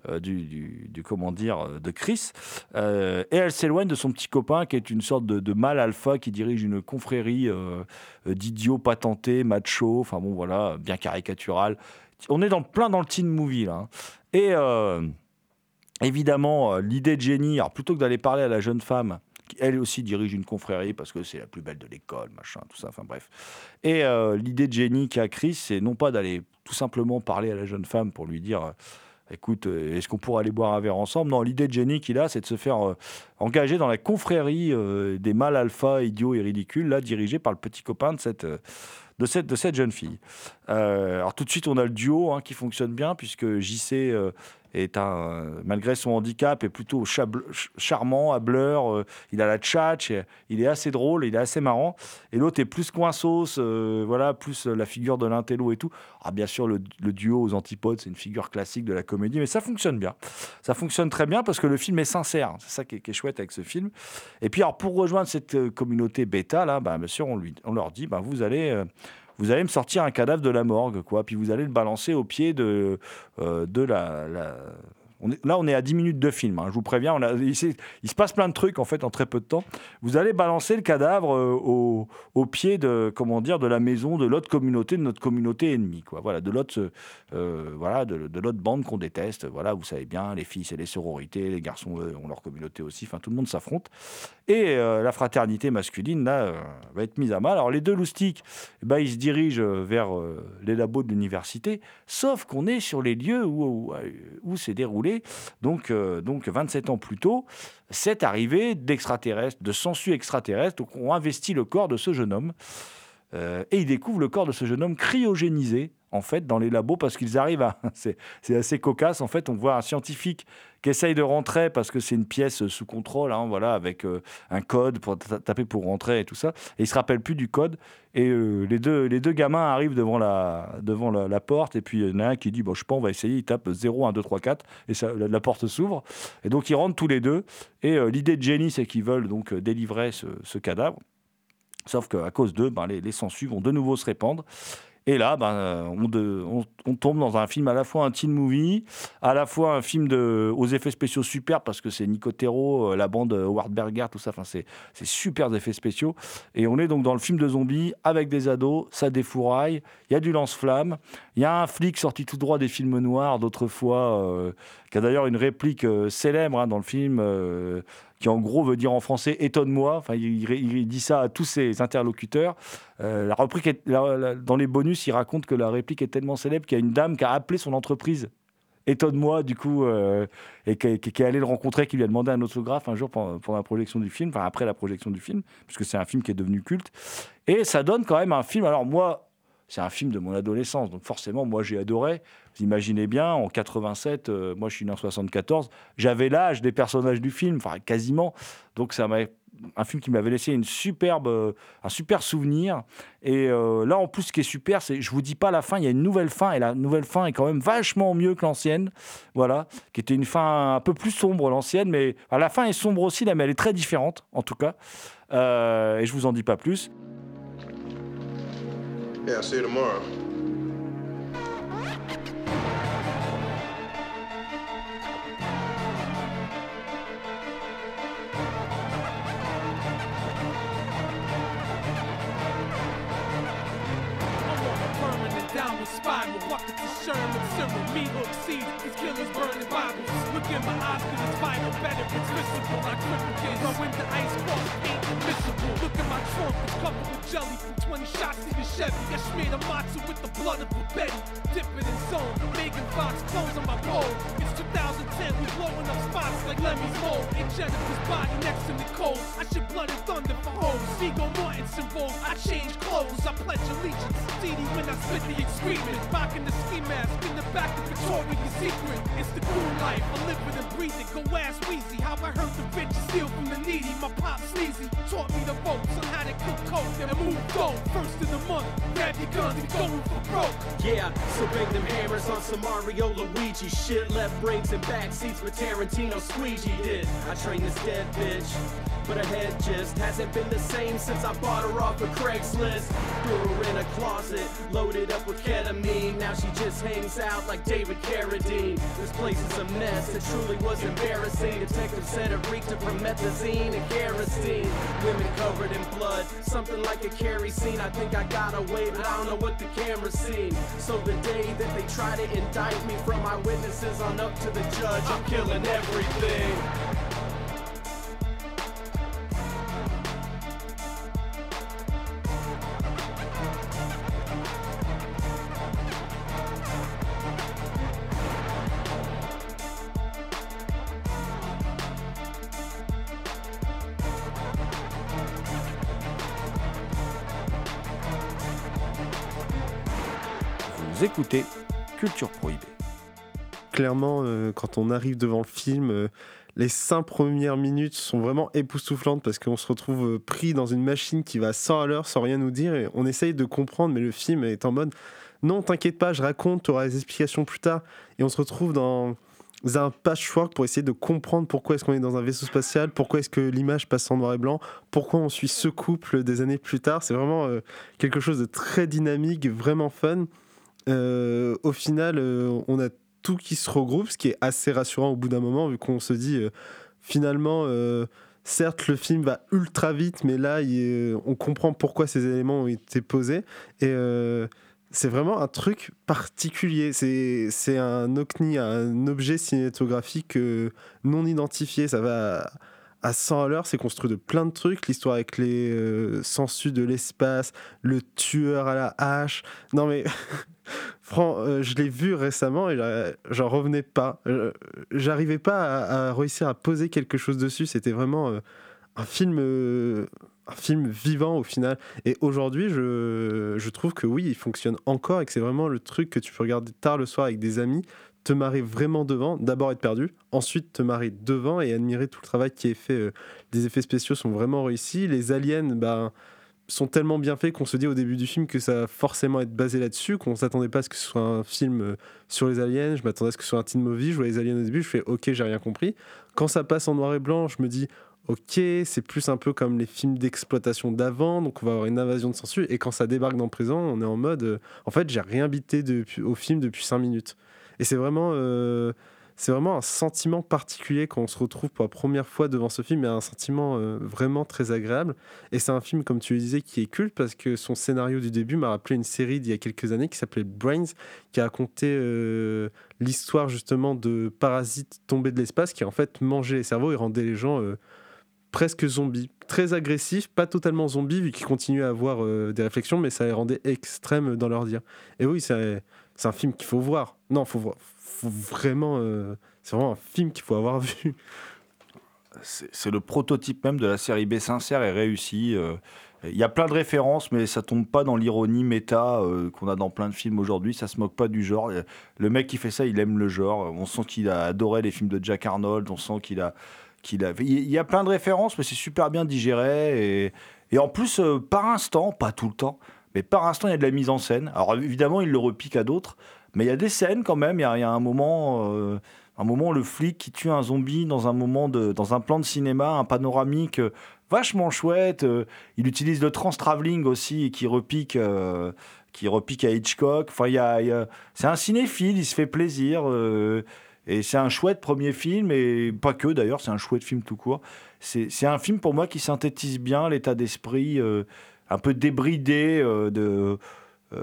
euh, du, comment dire, euh, de Chris, et elle s'éloigne de son petit copain qui est une sorte de, de mâle alpha qui dirige une confrérie d'idiots patentés, macho, enfin bon voilà, bien caricatural. On est dans, plein dans le teen movie là. hein. Et évidemment, l'idée de Jenny, alors plutôt que d'aller parler à la jeune femme, elle aussi dirige une confrérie parce que c'est la plus belle de l'école, machin, tout ça, enfin bref. Et euh, l'idée de Jenny qui a Chris, c'est non pas d'aller tout simplement parler à la jeune femme pour lui dire. euh, Écoute, euh, est-ce qu'on pourrait aller boire un verre ensemble? Non, l'idée de Jenny qu'il a, c'est de se faire engager dans la confrérie des mâles alpha, idiots et ridicules, là, dirigée par le petit copain de cette, de cette, de cette jeune fille. Euh, alors tout de suite, on a le duo hein, qui fonctionne bien, puisque JC euh, est un, euh, malgré son handicap, est plutôt charmant, hableur, il a la tchatch, il est assez drôle, il est assez marrant. Et l'autre est plus coinsos, voilà, plus la figure de l'intello et tout. Ah, bien sûr, le, duo aux antipodes, c'est une figure classique de la comédie, mais ça fonctionne bien. Ça fonctionne très bien parce que le film est sincère. C'est ça qui est, chouette avec ce film. Et puis, alors, pour rejoindre cette communauté bêta, là, bah, bien sûr, on, lui, on leur dit, bah, vous allez. Vous allez me sortir un cadavre de la morgue, quoi. Puis vous allez le balancer au pied de, euh, la- On est- là, on est à 10 minutes de film. hein, je vous préviens. On il, il se passe plein de trucs en fait en très peu de temps. Vous allez balancer le cadavre euh, au, au pied de comment dire de la maison de l'autre communauté, de notre communauté ennemie, quoi. Voilà, de l'autre euh, voilà de, bande qu'on déteste. Voilà, vous savez bien, les filles c'est les sororités, les garçons ont leur communauté aussi. Enfin, tout le monde s'affronte. Et euh, la fraternité masculine là va être mise à mal. Alors les deux loustiques, eh ben, ils se dirigent vers les labos de l'université, sauf qu'on est sur les lieux où, où, déroulé, donc, euh, donc 27 ans plus tôt, cette arrivée d'extraterrestres, de sangsues extraterrestres, donc on investit le corps de ce jeune homme. Euh, et ils découvrent le corps de ce jeune homme cryogénisé, en fait, dans les labos, parce qu'ils arrivent à... C'est assez cocasse, en fait, on voit un scientifique qui essaye de rentrer, parce que c'est une pièce sous contrôle, hein, voilà, avec euh, un code pour ta- taper pour rentrer et tout ça, et il se rappelle plus du code, et euh, les, deux, les deux gamins arrivent devant la, devant la, porte, et puis il y en a un qui dit, bon, je pas, on va essayer, il tape 0, 1, 2, 3, 4, et la, porte s'ouvre, et donc ils rentrent tous les deux, et l'idée de Jenny, c'est qu'ils veulent donc délivrer ce cadavre, Sauf qu'à cause d'eux, ben, les, les sangsues vont de nouveau se répandre. Et là, ben, euh, on, tombe dans un film à la fois un teen movie, à la fois un film de, aux effets spéciaux super, parce que c'est Nicotero, euh, la bande euh, Howard Berger, tout ça, enfin, c'est c'est super effets spéciaux. Et on est donc dans le film de zombies avec des ados, ça défouraille, il y a du lance-flamme, il y a un flic sorti tout droit des films noirs d'autrefois, qui a d'ailleurs une réplique célèbre hein, dans le film. Qui en gros veut dire en français étonne-moi. Enfin, il, dit ça à tous ses interlocuteurs. Euh, la réplique dans les bonus, il raconte que la réplique est tellement célèbre qu'il y a une dame qui a appelé son entreprise. Étonne-moi, du coup, euh, et qui, est allée le rencontrer, qui lui a demandé un autographe un jour pendant, pendant la projection du film, enfin après la projection du film, puisque c'est un film qui est devenu culte. Et ça donne quand même un film. Alors moi, c'est un film de mon adolescence, donc forcément, moi j'ai adoré. Vous imaginez bien, en 87, euh, moi je suis né en 74, j'avais l'âge des personnages du film, enfin quasiment. Donc ça m'a un film qui m'avait laissé une superbe, euh, un super souvenir. Et euh, là, en plus, ce qui est super, c'est, je vous dis pas la fin, il y a une nouvelle fin, et la nouvelle fin est quand même vachement mieux que l'ancienne. Voilà, qui était une fin un peu plus sombre, l'ancienne, mais enfin, la fin est sombre aussi, là, mais elle est très différente, en tout cas. Et je vous en dis pas plus. Yeah, I'll see you tomorrow. Viral. Buckets of Sherman, Cyril, meat hook seeds. These killers burning Bibles. Look in my eyes, cause it's vital. Better, it's visible. I cripple kids. My winter ice cross ain't admissible. Look at my trunk, it's covered with jelly from 20 shots in the Chevy. I smeared a matzo with the blood of a Betty. Dip it in zone. Megan Fox clothes on my pole. It's 2010, we blowing up spots like Lemmy's mold. Ain't Jennifer's body next to Nicole. I should blood and thunder for hoes. Vigo Mortensen roll. I change clothes. I pledge allegiance. CD when I spit the Rocking the ski mask in the back of Victoria's Secret. It's the cool life. I live it and breathe it. Go ask Weezy how I heard the rich steal from the needy. My pop sleazy taught me the ropes on how to cook coke and move dope. First in the month, grab your guns and going for broke. Yeah, so bring them hammers on some Mario Luigi shit. Left brains and back seats with Tarantino squeegee did. I trained this dead bitch, but her head just hasn't been the same since I bought her off of Craigslist. Threw her in a closet, loaded up with ketamine. Now she just hangs out like David Carradine. This place is a mess, it truly was embarrassing. Detective said it reeked of promethazine and kerosene. Women covered in blood, something like a carry scene. I think I got away, but I don't know what the camera's seen. So the day that they try to indict me from my witnesses on up to the judge, I'm killing everything. Culture Prohibée. Clairement, euh, quand on arrive devant le film, euh, les cinq premières minutes sont vraiment époustouflantes parce qu'on se retrouve euh, pris dans une machine qui va 100 à l'heure sans rien nous dire et on essaye de comprendre, mais le film est en mode non, t'inquiète pas, je raconte, tu auras les explications plus tard. Et on se retrouve dans un patchwork pour essayer de comprendre pourquoi est-ce qu'on est dans un vaisseau spatial, pourquoi est-ce que l'image passe en noir et blanc, pourquoi on suit ce couple des années plus tard. C'est vraiment quelque chose de très dynamique, vraiment fun. Euh, au final, euh, on a tout qui se regroupe, ce qui est assez rassurant au bout d'un moment, vu qu'on se dit euh, finalement, certes, le film va ultra vite, mais là, on comprend pourquoi ces éléments ont été posés. Et c'est vraiment un truc particulier. C'est un OCNI, un objet cinématographique non identifié. Ça va à 100 à l'heure, c'est construit de plein de trucs. L'histoire avec les euh, sangsues de l'espace, le tueur à la hache. Non mais, Fran- euh, je l'ai vu récemment et j'a- j'en revenais pas. Euh, J'arrivais pas à, réussir à poser quelque chose dessus. C'était vraiment euh, un film, euh, un film vivant au final. Et aujourd'hui, je, trouve que oui, il fonctionne encore et que c'est vraiment le truc que tu peux regarder tard le soir avec des amis, te marrer vraiment devant, d'abord être perdu, ensuite te marrer devant et admirer tout le travail qui est fait. euh, les effets spéciaux sont vraiment réussis. Les aliens, ben, sont tellement bien faits qu'on se dit au début du film que ça va forcément être basé là-dessus, qu'on s'attendait pas à ce que ce soit un film euh, sur les aliens. Je m'attendais à ce que ce soit un teen movie. Je vois les aliens au début, je fais ok, j'ai rien compris. Quand ça passe en noir et blanc, je me dis ok, c'est plus un peu comme les films d'exploitation d'avant, donc on va avoir une invasion de censure. Et quand ça débarque dans le présent, on est en mode euh, en fait, j'ai rien bité au film depuis 5 minutes. Et c'est vraiment. euh, c'est vraiment un sentiment particulier quand on se retrouve pour la première fois devant ce film, et un sentiment euh, vraiment très agréable. Et c'est un film, comme tu le disais, qui est culte parce que son scénario du début m'a rappelé une série d'il y a quelques années qui s'appelait Brains, qui a raconté euh, l'histoire justement de parasites tombés de l'espace qui en fait mangeaient les cerveaux et rendaient les gens euh, presque zombies. Très agressifs, pas totalement zombies vu qu'ils continuaient à avoir euh, des réflexions, mais ça les rendait extrêmes dans leur dire. Et oui, c'est un film qu'il faut voir. Non, faut voir. Vraiment. euh, c'est vraiment un film qu'il faut avoir vu. C'est le prototype même de la série B sincère et réussie. euh, Il y a plein de références, mais ça tombe pas dans l'ironie méta euh, qu'on a dans plein de films aujourd'hui. Ça se moque pas du genre. Le mec qui fait ça, il aime le genre. On sent qu'il a adoré les films de Jack Arnold. On sent qu'il a, qu'il a. Il y a plein de références, mais c'est super bien digéré. Et, et en plus, par instant, pas tout le temps, mais par instant, il y a de la mise en scène. Alors évidemment, il le repique à d'autres, mais il y a des scènes quand même. Il y a, un moment. euh, un moment, le flic qui tue un zombie dans un moment de, dans un plan de cinéma, un panoramique euh, vachement chouette. euh, il utilise le trans-travelling aussi, qui repique, euh, qui repique à Hitchcock. Enfin, y y a- c'est un cinéphile, il se fait plaisir. et c'est un chouette premier film, et pas que d'ailleurs, c'est un chouette film tout court. C'est un film pour moi qui synthétise bien l'état d'esprit un peu débridé de,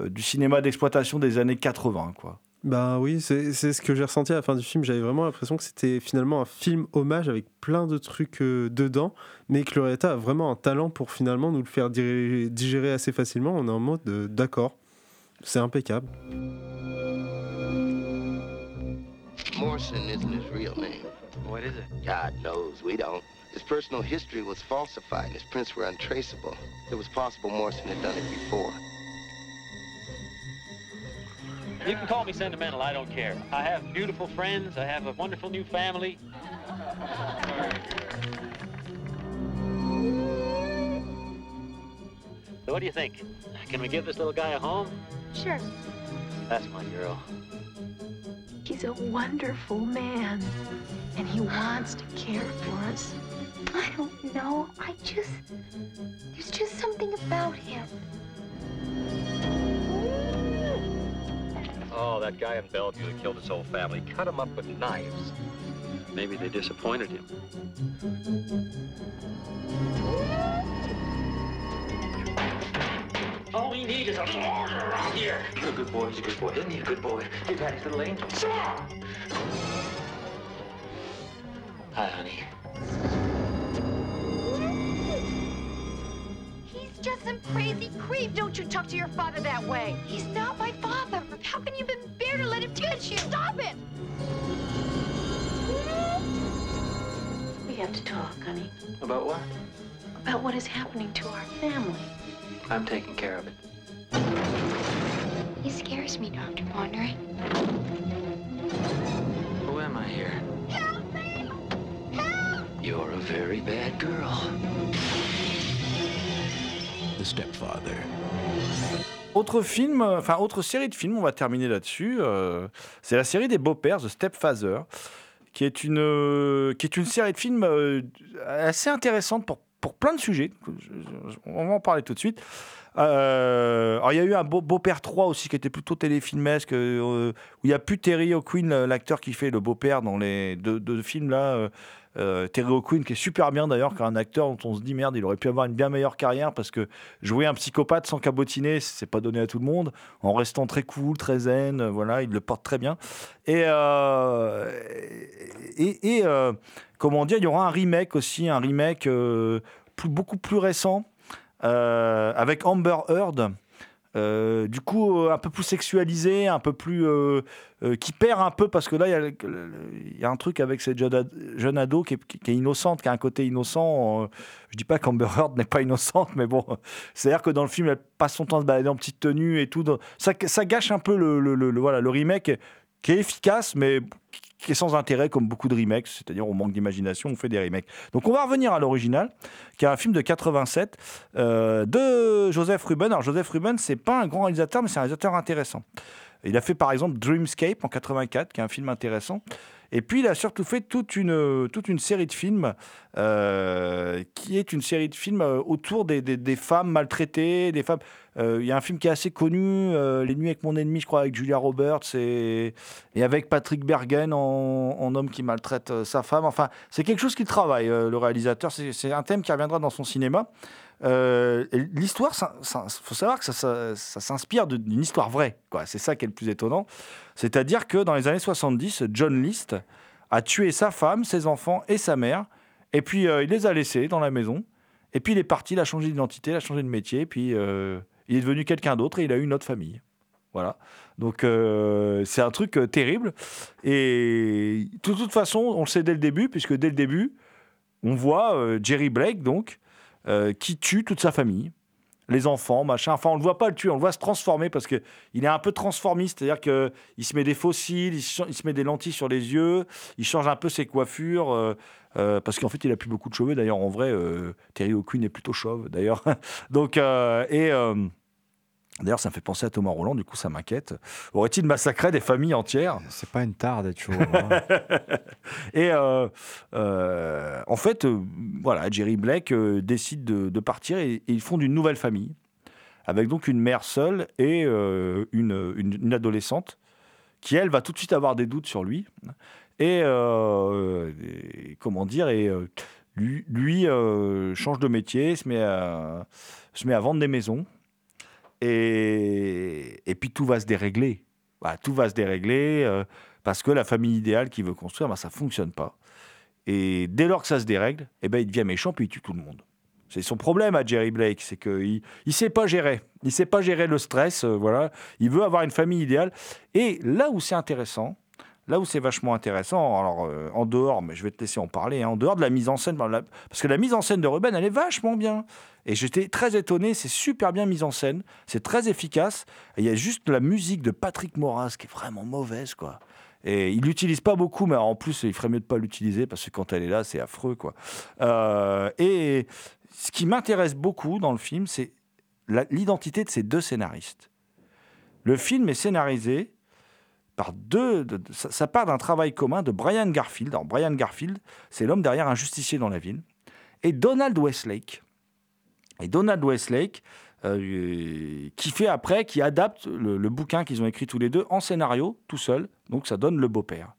du cinéma d'exploitation des années 80, quoi. Bah oui, c'est c'est ce que j'ai ressenti à la fin du film. J'avais vraiment l'impression que c'était finalement un film hommage avec plein de trucs euh, dedans, mais que réalisateur a vraiment un talent pour finalement nous le faire digérer, digérer assez facilement. On est en mode euh, d'accord, c'est impeccable. Morrison isn't his real name. What is it? God knows, we don't. His personal history was falsified and his prints were untraceable. It was possible Morrison had done it before. You can call me sentimental, I don't care. I have beautiful friends, I have a wonderful new family. So what do you think? Can we give this little guy a home? Sure. That's my girl. He's a wonderful man. And he wants to care for us. I don't know. I just. There's just something about him. Oh, that guy in Bellevue that killed his whole family. Cut him up with knives. Maybe they disappointed him. All we need is a mortar around here. You're a good boy, he's a good boy. Isn't he a good boy? Your daddy's little angel. Hi, honey. Just some crazy creep. Don't you talk to your father that way. He's not my father. How can you even bear to let him touch you? Stop it! We have to talk, honey, About what? about what is happening to our family. I'm taking care of it. He scares me, Dr. Pondering. Who am I here? Help me! Help! You're a very bad girl. The Stepfather. Autre film, enfin autre série de films, on va terminer là-dessus. euh, c'est la série des Beaux-Pères, The Stepfather, qui est une, euh, qui est une série de films euh, assez intéressante pour, pour plein de sujets. Je- je- on va en parler tout de suite. Alors il y a eu un beau, Beau-Père 3 aussi qui était plutôt téléfilmesque, où il n'y a plus Terry O'Quinn, l'acteur qui fait le beau-père dans les deux, films là. Euh, Terry O'Quinn qui est super bien d'ailleurs, qui est un acteur dont on se dit merde, il aurait pu avoir une bien meilleure carrière parce que jouer un psychopathe sans cabotiner, c'est pas donné à tout le monde, en restant très cool, très zen, euh, voilà, il le porte très bien. Et, euh, et, comment dire, il y aura un remake aussi, un remake beaucoup plus récent avec Amber Heard. Euh, du coup, euh, un peu plus sexualisé, un peu plus. euh, qui perd un peu, parce que là, il y a un truc avec cette jeune, ad- jeune ado qui est, qui innocente, qui a un côté innocent. je dis pas qu'Amber Heard n'est pas innocente, mais bon, c'est-à-dire que dans le film, elle passe son temps à se balader en petite tenue et tout. ça, ça gâche un peu le- le- voilà, le remake qui est efficace, mais qui est sans intérêt, comme beaucoup de remakes, c'est-à-dire on manque d'imagination, on fait des remakes. Donc on va revenir à l'original, qui est un film de 87 euh, de Joseph Ruben. Alors Joseph Ruben, c'est pas un grand réalisateur, mais c'est un réalisateur intéressant. Il a fait par exemple Dreamscape en 84, qui est un film intéressant. Et puis il a surtout fait toute une, toute une série de films, euh, qui est une série de films euh, autour des, des- femmes maltraitées, des femmes. euh, Il y a un film qui est assez connu, Les Nuits avec mon ennemi, je crois, avec Julia Roberts et, et avec Patrick Bergen en, en homme qui maltraite sa femme. Enfin, c'est quelque chose qu'il travaille, le réalisateur. C'est un thème qui reviendra dans son cinéma. Euh, et L'histoire, il faut savoir que ça, s'inspire d'une histoire vraie. C'est ça qui est le plus étonnant. C'est-à-dire que dans les années 70, John List a tué sa femme, ses enfants et sa mère. Et puis euh, il les a laissés dans la maison. Et puis il est parti, il a changé d'identité, il a changé de métier. Puis euh, il est devenu quelqu'un d'autre et il a eu une autre famille. Voilà. Donc c'est un truc terrible. Et de toute façon, on le sait dès le début, puisque dès le début, on voit Jerry Blake, donc, euh, qui tue toute sa famille. Les enfants, machin. Enfin, on ne voit pas le tuer, on le voit se transformer parce qu'il est un peu transformiste. C'est-à-dire qu'il se met des fossiles, il se, il se met des lentilles sur les yeux, il change un peu ses coiffures. euh, euh, parce qu'en fait, il a plus beaucoup de cheveux. D'ailleurs, en vrai, Terry O'Quinn est plutôt chauve, d'ailleurs. Donc, et. D'ailleurs, ça me fait penser à Thomas Roland, du coup, ça m'inquiète. Aurait-il massacré des familles entières? C'est pas une tare d'être chaud. hein. Et euh, euh, en fait, euh, voilà, Jerry Blake décide de, de partir et, et ils fondent une nouvelle famille, avec donc une mère seule et une, une- une adolescente, qui elle va tout de suite avoir des doutes sur lui. Et, et comment dire, et lui, lui, change de métier, se met, à, se met à vendre des maisons. Et, puis tout va se dérégler. Voilà, tout va se dérégler euh, parce que la famille idéale qu'il veut construire, ben, ça fonctionne pas. Et dès lors que ça se dérègle, eh ben, il devient méchant puis il tue tout le monde. C'est son problème à Jerry Blake, c'est qu'il il sait pas gérer. Il sait pas gérer le stress. euh, voilà, il veut avoir une famille idéale. Et là où c'est intéressant, là où c'est vachement intéressant, alors euh, en dehors, mais je vais te laisser en parler, hein, en dehors de la mise en scène, parce que la mise en scène de Ruben, elle est vachement bien. Et j'étais très étonné, c'est super bien mis en scène, c'est très efficace. Il y a juste la musique de Patrick Moras qui est vraiment mauvaise, quoi. Et il l'utilise pas beaucoup, mais en plus, il ferait mieux de pas l'utiliser parce que quand elle est là, c'est affreux, quoi. Euh, et ce qui m'intéresse beaucoup dans le film, c'est l'identité de ces deux scénaristes. Le film est scénarisé de- ça, part d'un travail commun de Brian Garfield. Brian Garfield, c'est l'homme derrière un justicier dans la ville. Et Donald Westlake. Et Donald Westlake, euh, qui fait après, qui adapte le, le bouquin qu'ils ont écrit tous les deux en scénario, tout seul. Donc ça donne le beau-père.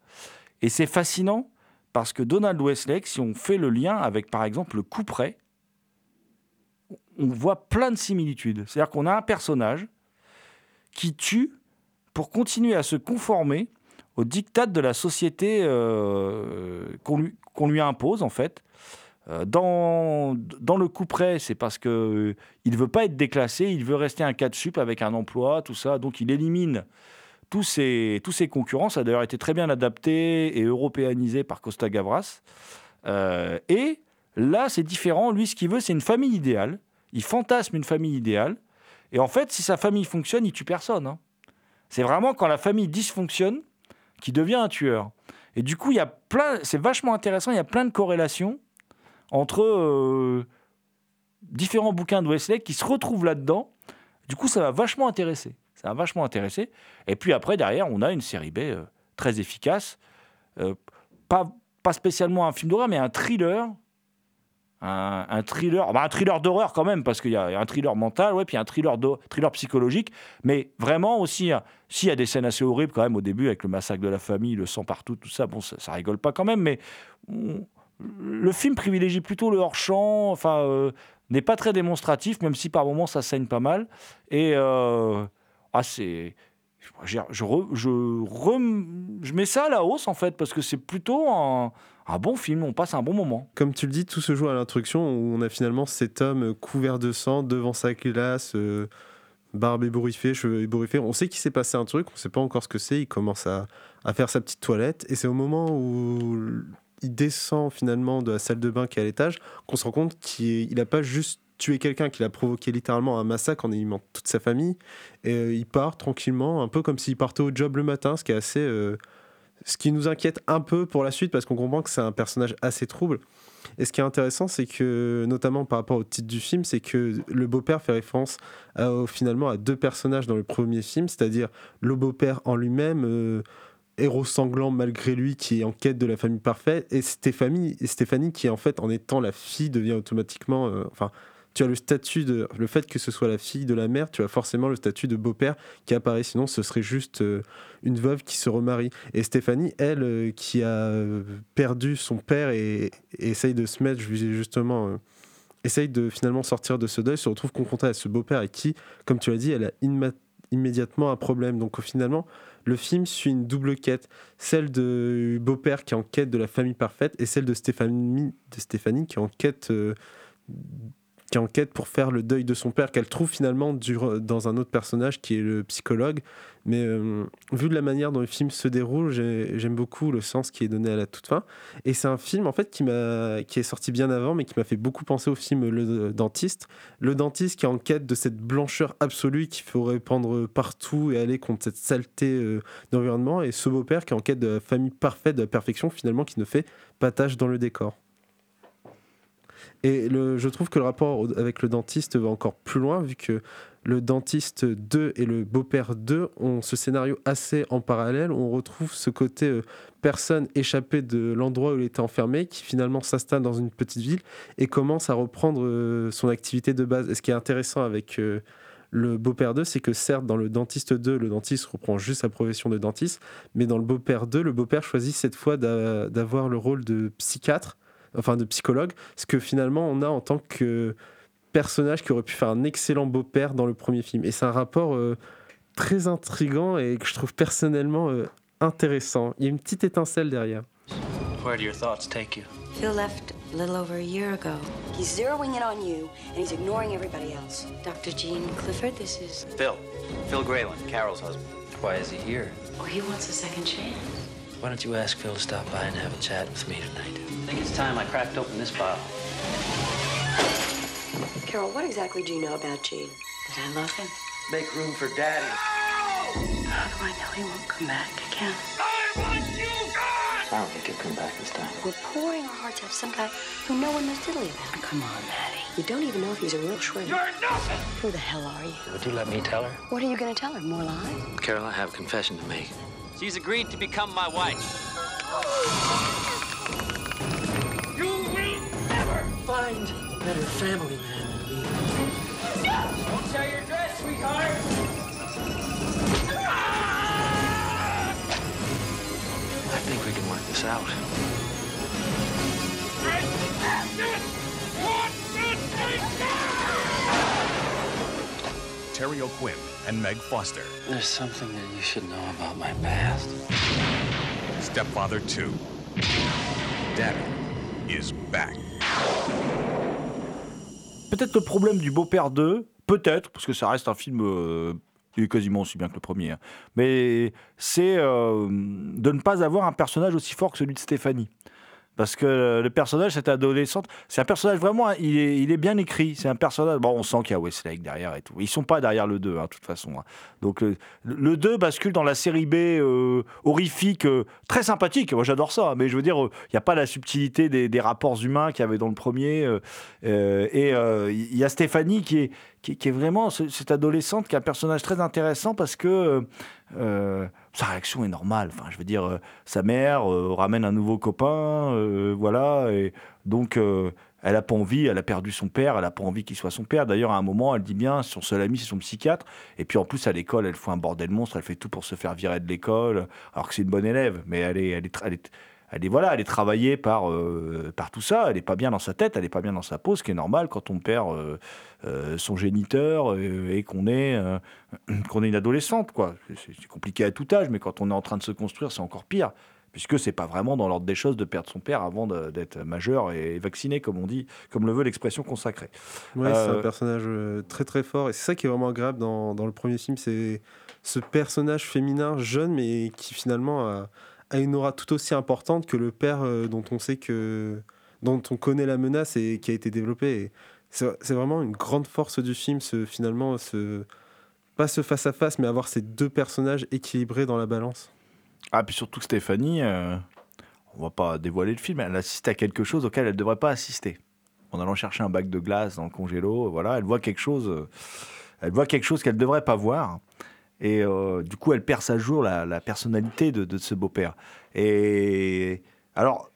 Et c'est fascinant parce que Donald Westlake, si on fait le lien avec par exemple le coup près, on voit plein de similitudes. C'est-à-dire qu'on a un personnage qui tue pour continuer à se conformer aux dictats de la société euh, qu'on lui, impose en fait. Euh, Dans, le coup près, c'est parce que euh, il veut pas être déclassé, il veut rester un cas de sup avec un emploi, tout ça. Donc il élimine tous ses, tous concurrents. Ça a d'ailleurs été très bien adapté et européanisé par Costa Gavras. Euh, et là, c'est différent. Lui, ce qu'il veut, c'est une famille idéale. Il fantasme une famille idéale. Et en fait, si sa famille fonctionne, il tue personne. hein. C'est vraiment quand la famille dysfonctionne qu'il devient un tueur. Et du coup, il y a plein. C'est vachement intéressant. Il y a plein de corrélations entre euh, différents bouquins de Westlake qui se retrouvent là-dedans. Du coup, ça va vachement intéresser. Ça va vachement intéresser. Et puis après, derrière, on a une série B euh, très efficace. Euh, pas, pas spécialement un film d'horreur, mais un thriller. Un, thriller, bah, un thriller d'horreur quand même, parce qu'il y a un thriller mental, ouais, puis un thriller, thriller psychologique, mais vraiment aussi, hein, s'il y a des scènes assez horribles quand même au début, avec le massacre de la famille, le sang partout, tout ça, bon, ça, ça rigole pas quand même, mais le film privilégie plutôt le hors-champ, enfin, euh, n'est pas très démonstratif, même si par moments ça saigne pas mal. Et euh, ah, c'est. Je, je, je mets ça à la hausse en fait, parce que c'est plutôt un, un bon film, on passe un bon moment. Comme tu le dis, tout se joue à l'introduction où on a finalement cet homme euh, couvert de sang devant sa glace, euh, barbe ébouriffée, cheveux ébouriffés. On sait qu'il s'est passé un truc, on sait pas encore ce que c'est. Il commence à, faire sa petite toilette et c'est au moment où il descend finalement de la salle de bain qui est à l'étage qu'on se rend compte qu'il n'a pas juste tué quelqu'un, qu'il a provoqué littéralement un massacre en éliminant toute sa famille. Et euh, il part tranquillement, un peu comme s'il partait au job le matin, ce qui est assez. Ce qui nous inquiète un peu pour la suite parce qu'on comprend que c'est un personnage assez trouble. Et ce qui est intéressant, c'est que, notamment par rapport au titre du film, c'est que le beau-père fait référence finalement à deux personnages dans le premier film, c'est-à-dire le beau-père en lui-même, euh, héros sanglant malgré lui, qui est en quête de la famille parfaite, et Stéphanie, Stéphanie qui, en fait, en étant la fille, devient automatiquement. euh, tu as le statut de. Le fait que ce soit la fille de la mère, tu as forcément le statut de beau-père qui apparaît, sinon ce serait juste euh, une veuve qui se remarie. Et Stéphanie, elle, euh, qui a euh, perdu son père et, essaye de se mettre ju- justement. essaye de finalement sortir de ce deuil, se retrouve confrontée à ce beau-père et qui, comme tu as dit, elle a immédiatement un problème. Donc finalement, le film suit une double quête, celle de beau-père qui est en quête de la famille parfaite et celle de Stéphanie, de Stéphanie qui est en quête qui est en quête pour faire le deuil de son père, qu'elle trouve finalement dans un autre personnage qui est le psychologue. Mais euh, vu de la manière dont le film se déroule, j'ai- j'aime beaucoup le sens qui est donné à la toute fin. Et c'est un film en fait qui est sorti bien avant, mais qui m'a fait beaucoup penser au film Le Dentiste. Le dentiste qui est en quête de cette blancheur absolue qu'il faut répandre partout et aller contre cette saleté euh, d'environnement. Et ce beau-père qui est en quête de la famille parfaite, de la perfection, finalement, qui ne fait pas tâche dans le décor. Et le, je trouve que le rapport avec le dentiste va encore plus loin, vu que le dentiste 2 et le beau-père 2 ont ce scénario assez en parallèle. On retrouve ce côté euh, personne échappée de l'endroit où il était enfermé, qui finalement s'installe dans une petite ville et commence à reprendre euh, son activité de base. Et ce qui est intéressant avec euh, le beau-père 2, c'est que certes, dans le dentiste 2, le dentiste reprend juste sa profession de dentiste, mais dans le beau-père 2, le beau-père choisit cette fois d'a- d'avoir le rôle de psychiatre enfin de psychologue, ce que finalement on a en tant que personnage qui aurait pu faire un excellent beau-père dans le premier film. Et c'est un rapport euh, très intrigant et que je trouve personnellement euh, intéressant. Il y a une petite étincelle derrière. Where do your thoughts take you? Phil left a little over a year ago. He's zeroing in on you, and he's ignoring everybody else. Dr. Jean Clifford, this is. Phil. Phil Grayland, Carol's husband. Why is he here? Oh, he wants a second chance. Why don't you ask Phil to stop by and have a chat with me tonight? I think it's time I cracked open this bottle. Carol, what exactly do you know about Gene? That I love him. Make room for Daddy. How do I know he won't come back again? I want you guys! I don't think he'll come back this time. We're pouring our hearts out to some guy who no one knows diddly about. Come on, Maddie. You don't even know if he's a real shredder. You're nothing! Who the hell are you? Would you let me tell her? What are you gonna tell her? More lies? Carol, I have a confession to make. She's agreed to become my wife. You will never find a better family man than me. Don't tear your dress, sweetheart. I think we can work this out. Terry O'Quinn and Meg Foster. There's something that you should know about my past. Stepfather 2. Daddy is back. Peut-être le problème du Beau-Père 2, peut-être, parce que ça reste un film euh, il est quasiment aussi bien que le premier, hein, mais c'est euh, de ne pas avoir un personnage aussi fort que celui de Stéphanie. Parce que le personnage, cette adolescente, c'est un personnage vraiment, il est, il est bien écrit. C'est un personnage. Bon, on sent qu'il y a Westlake derrière et tout. Ils sont pas derrière le 2, hein, de toute façon. hein. Donc le, le 2 bascule dans la série B euh, horrifique, euh, très sympathique. Moi, j'adore ça. Mais je veux dire, euh, il n'y a pas la subtilité des, rapports humains qu'il y avait dans le premier. euh, euh, et euh, il y a Stéphanie qui est, vraiment ce- cette adolescente qui est un personnage très intéressant parce que euh, sa réaction est normale. Enfin, je veux dire, euh, sa mère euh, ramène un nouveau copain, euh, voilà, et donc elle a pas envie, elle a perdu son père, elle a pas envie qu'il soit son père. D'ailleurs, à un moment, elle dit bien, son seul ami, c'est son psychiatre. Et puis en plus, à l'école, elle fait un bordel monstre, elle fait tout pour se faire virer de l'école, alors que c'est une bonne élève, mais elle est, elle elle est, elle est voilà, elle est travaillée par, euh, par tout ça. Elle est pas bien dans sa tête, elle est pas bien dans sa peau, ce qui est normal quand on perd euh, euh, son géniteur et qu'on est, qu'on est une adolescente, quoi. C'est c'est compliqué à tout âge, mais quand on est en train de se construire, c'est encore pire, puisque c'est pas vraiment dans l'ordre des choses de perdre son père avant d'être majeur et vacciné, comme on dit, comme le veut l'expression consacrée. Ouais, c'est Euh, un personnage très très fort. Et c'est ça qui est vraiment agréable dans, dans le premier film, c'est ce personnage féminin jeune, mais qui finalement a, a une aura tout aussi importante que le père euh, dont on sait que. dont on connaît la menace et qui a été développé. C'est vraiment une grande force du film, ce, finalement, ce, pas ce face à face, mais avoir ces deux personnages équilibrés dans la balance. Ah, puis surtout Stéphanie, euh, on va pas dévoiler le film, elle assiste à quelque chose auquel elle ne devrait pas assister. En allant chercher un bac de glace dans le congélo, voilà, elle voit quelque chose, euh, elle voit quelque chose qu'elle devrait pas voir. Et euh, du coup, elle perd sa jour la, personnalité de, ce beau-père. Et alors,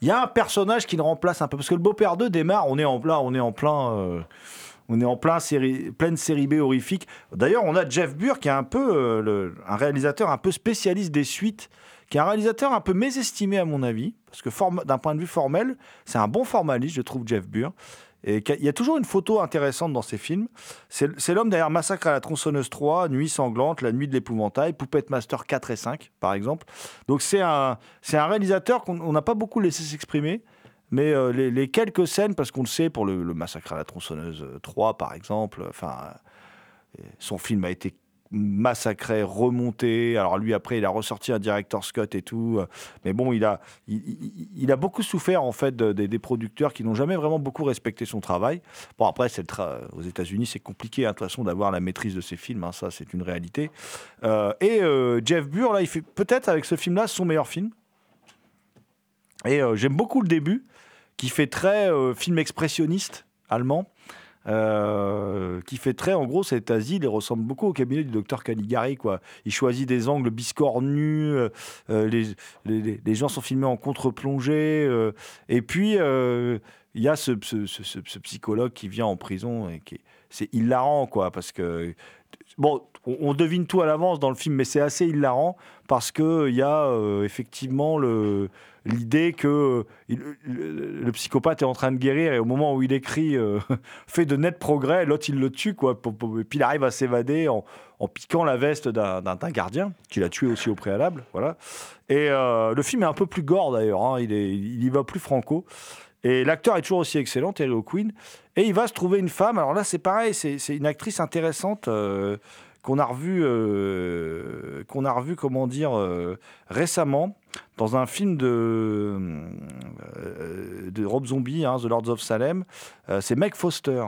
il y a un personnage qui le remplace un peu, parce que le beau-père 2 démarre, on est en plein, on est en plein, euh, on est en plein série, pleine série B horrifique. D'ailleurs, on a Jeff Burr qui est un peu euh, un réalisateur un peu spécialiste des suites, qui est un réalisateur un peu mésestimé à mon avis, parce que d'un point de vue formel, c'est un bon formaliste, je trouve Jeff Burr. Et il y a toujours une photo intéressante dans ses films. C'est l'homme derrière Massacre à la tronçonneuse 3, Nuit sanglante, La nuit de l'épouvantail, Poupette Master 4 et 5, par exemple. Donc c'est un, un réalisateur qu'on on n'a pas beaucoup laissé s'exprimer. Mais euh, les, quelques scènes, parce qu'on le sait, pour le, Massacre à la tronçonneuse 3, par exemple, enfin, euh, son film a été massacré, remonté. Alors lui, après, il a ressorti un director Scott et tout. Mais bon, il a, il, a beaucoup souffert, en fait, de- des- des producteurs qui n'ont jamais vraiment beaucoup respecté son travail. Bon, après, tra- aux États-Unis, c'est compliqué, hein, de toute façon, d'avoir la maîtrise de ses films. hein, ça, c'est une réalité. Euh, et euh, Jeff Burr, là, il fait peut-être, avec ce film-là, son meilleur film. Et euh, j'aime beaucoup le début, qui fait très film expressionniste allemand. Euh, qui fait très, en gros, cet asile, il ressemble beaucoup au cabinet du docteur Caligari. Quoi. Il choisit des angles biscornus, euh, euh, les, les, les- gens sont filmés en contre-plongée, et puis il y a ce, ce- ce- ce- psychologue qui vient en prison et qui est- c'est hilarant quoi parce que bon on, devine tout à l'avance dans le film mais c'est assez hilarant parce que il y a euh, effectivement l'idée que il- le, psychopathe est en train de guérir et au moment où il écrit euh, fait de nets progrès l'autre il le tue quoi puis il arrive à s'évader en, piquant la veste d'un gardien qu'il a tué aussi au préalable voilà et euh, le film est un peu plus gore d'ailleurs hein, il, y va plus franco et l'acteur est toujours aussi excellent, Terry O'Quinn. Et il va se trouver une femme. Alors là, c'est pareil, c'est une actrice intéressante euh, qu'on a revue, euh, qu'on a revu, comment dire, euh, récemment dans un film de, euh, de Rob Zombie, hein, The Lords of Salem. C'est Meg Foster.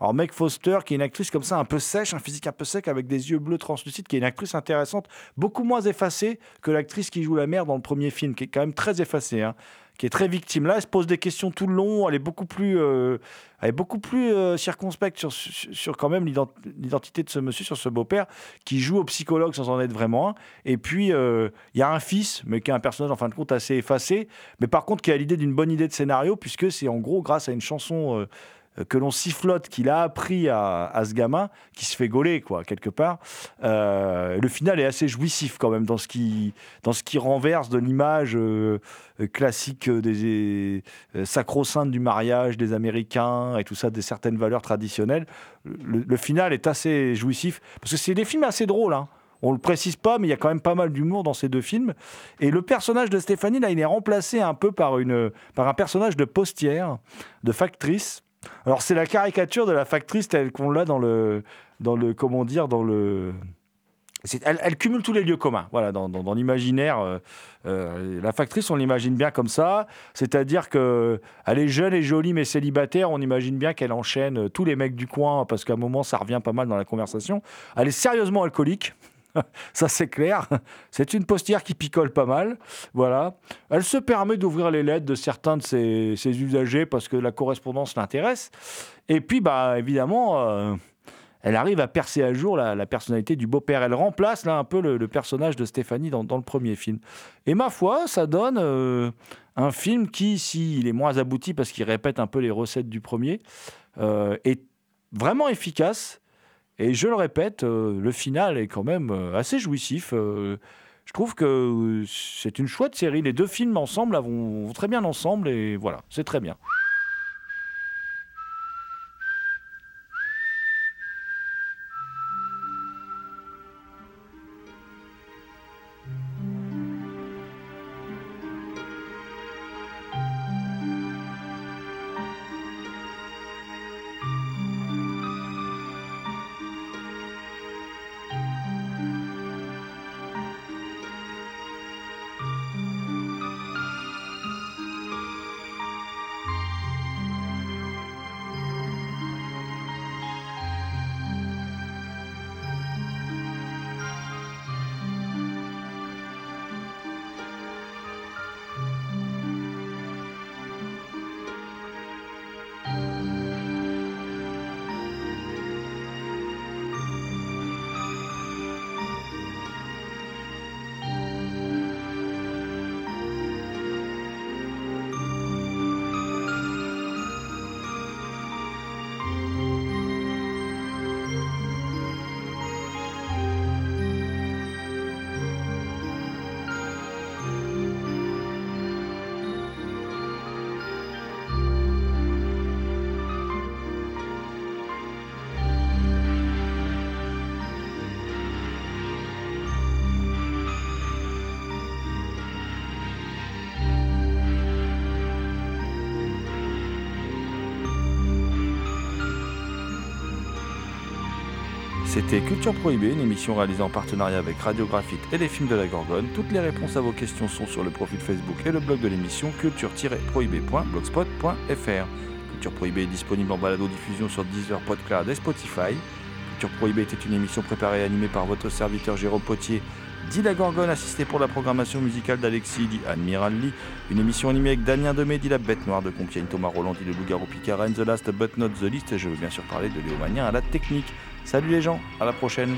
Alors Meg Foster, qui est une actrice comme ça, un peu sèche, un physique un peu sec, avec des yeux bleus translucides, qui est une actrice intéressante, beaucoup moins effacée que l'actrice qui joue la mère dans le premier film, qui est quand même très effacée, hein, qui est très victime. Là, elle se pose des questions tout le long, elle est beaucoup plus, euh, elle est beaucoup plus euh, circonspecte sur, sur, quand même l'ident- l'identité de ce monsieur, sur ce beau-père, qui joue au psychologue sans en être vraiment un. Et puis, euh, il y a un fils, mais qui est un personnage en fin de compte assez effacé, mais par contre qui a l'idée d'une bonne idée de scénario, puisque c'est en gros grâce à une chanson que l'on sifflote, qu'il a appris à, ce gamin, qui se fait gauler, quoi, quelque part. Euh, le final est assez jouissif, quand même, dans ce qui, dans ce qui renverse de l'image euh, euh, classique euh, des euh, sacro-saintes du mariage des Américains et tout ça, des certaines valeurs traditionnelles. Le, le final est assez jouissif, parce que c'est des films assez drôles, hein. On le précise pas, mais il y a quand même pas mal d'humour dans ces deux films. Et le personnage de Stéphanie, là, il est remplacé un peu par, une, par un personnage de postière, de factrice. Alors c'est la caricature de la factrice telle qu'on l'a dans le, dans le, comment dire, dans le, elle, elle cumule tous les lieux communs. Voilà, dans, dans- l'imaginaire, euh, euh, la factrice, on l'imagine bien comme ça. C'est-à-dire que elle est jeune et jolie, mais célibataire. On imagine bien qu'elle enchaîne tous les mecs du coin parce qu'à un moment, ça revient pas mal dans la conversation. Elle est sérieusement alcoolique. Ça, c'est clair. C'est une postière qui picole pas mal. Voilà. Elle se permet d'ouvrir les lettres de certains de ses, usagers parce que la correspondance l'intéresse. Et puis, bah, évidemment, euh, elle arrive à percer à jour la, personnalité du beau-père. Elle remplace là un peu le, personnage de Stéphanie dans, dans le premier film. Et ma foi, ça donne euh, un film qui, s'il est moins abouti parce qu'il répète un peu les recettes du premier, euh, est vraiment efficace. Et je le répète, euh, le final est quand même euh, assez jouissif. Euh, je trouve que c'est une chouette série. Les deux films ensemble vont très bien ensemble et voilà, c'est très bien. Culture Prohibée, une émission réalisée en partenariat avec Radiographite et les films de la Gorgone. Toutes les réponses à vos questions sont sur le profil Facebook et le blog de l'émission culture-prohibée.blogspot.fr. Culture Prohibée est disponible en balado-diffusion sur Deezer, PodCloud et Spotify. Culture Prohibée était une émission préparée et animée par votre serviteur Jérôme Potier, dit la Gorgone, assisté pour la programmation musicale d'Alexis, dit Admiral Lee. Une émission animée avec Damien Demé, dit la Bête Noire de Compiègne, Thomas Roland, dit le Loup-Garou The Last But Not The Least. Et je veux bien sûr parler de Léo Magnin à la technique. Salut les gens, à la prochaine.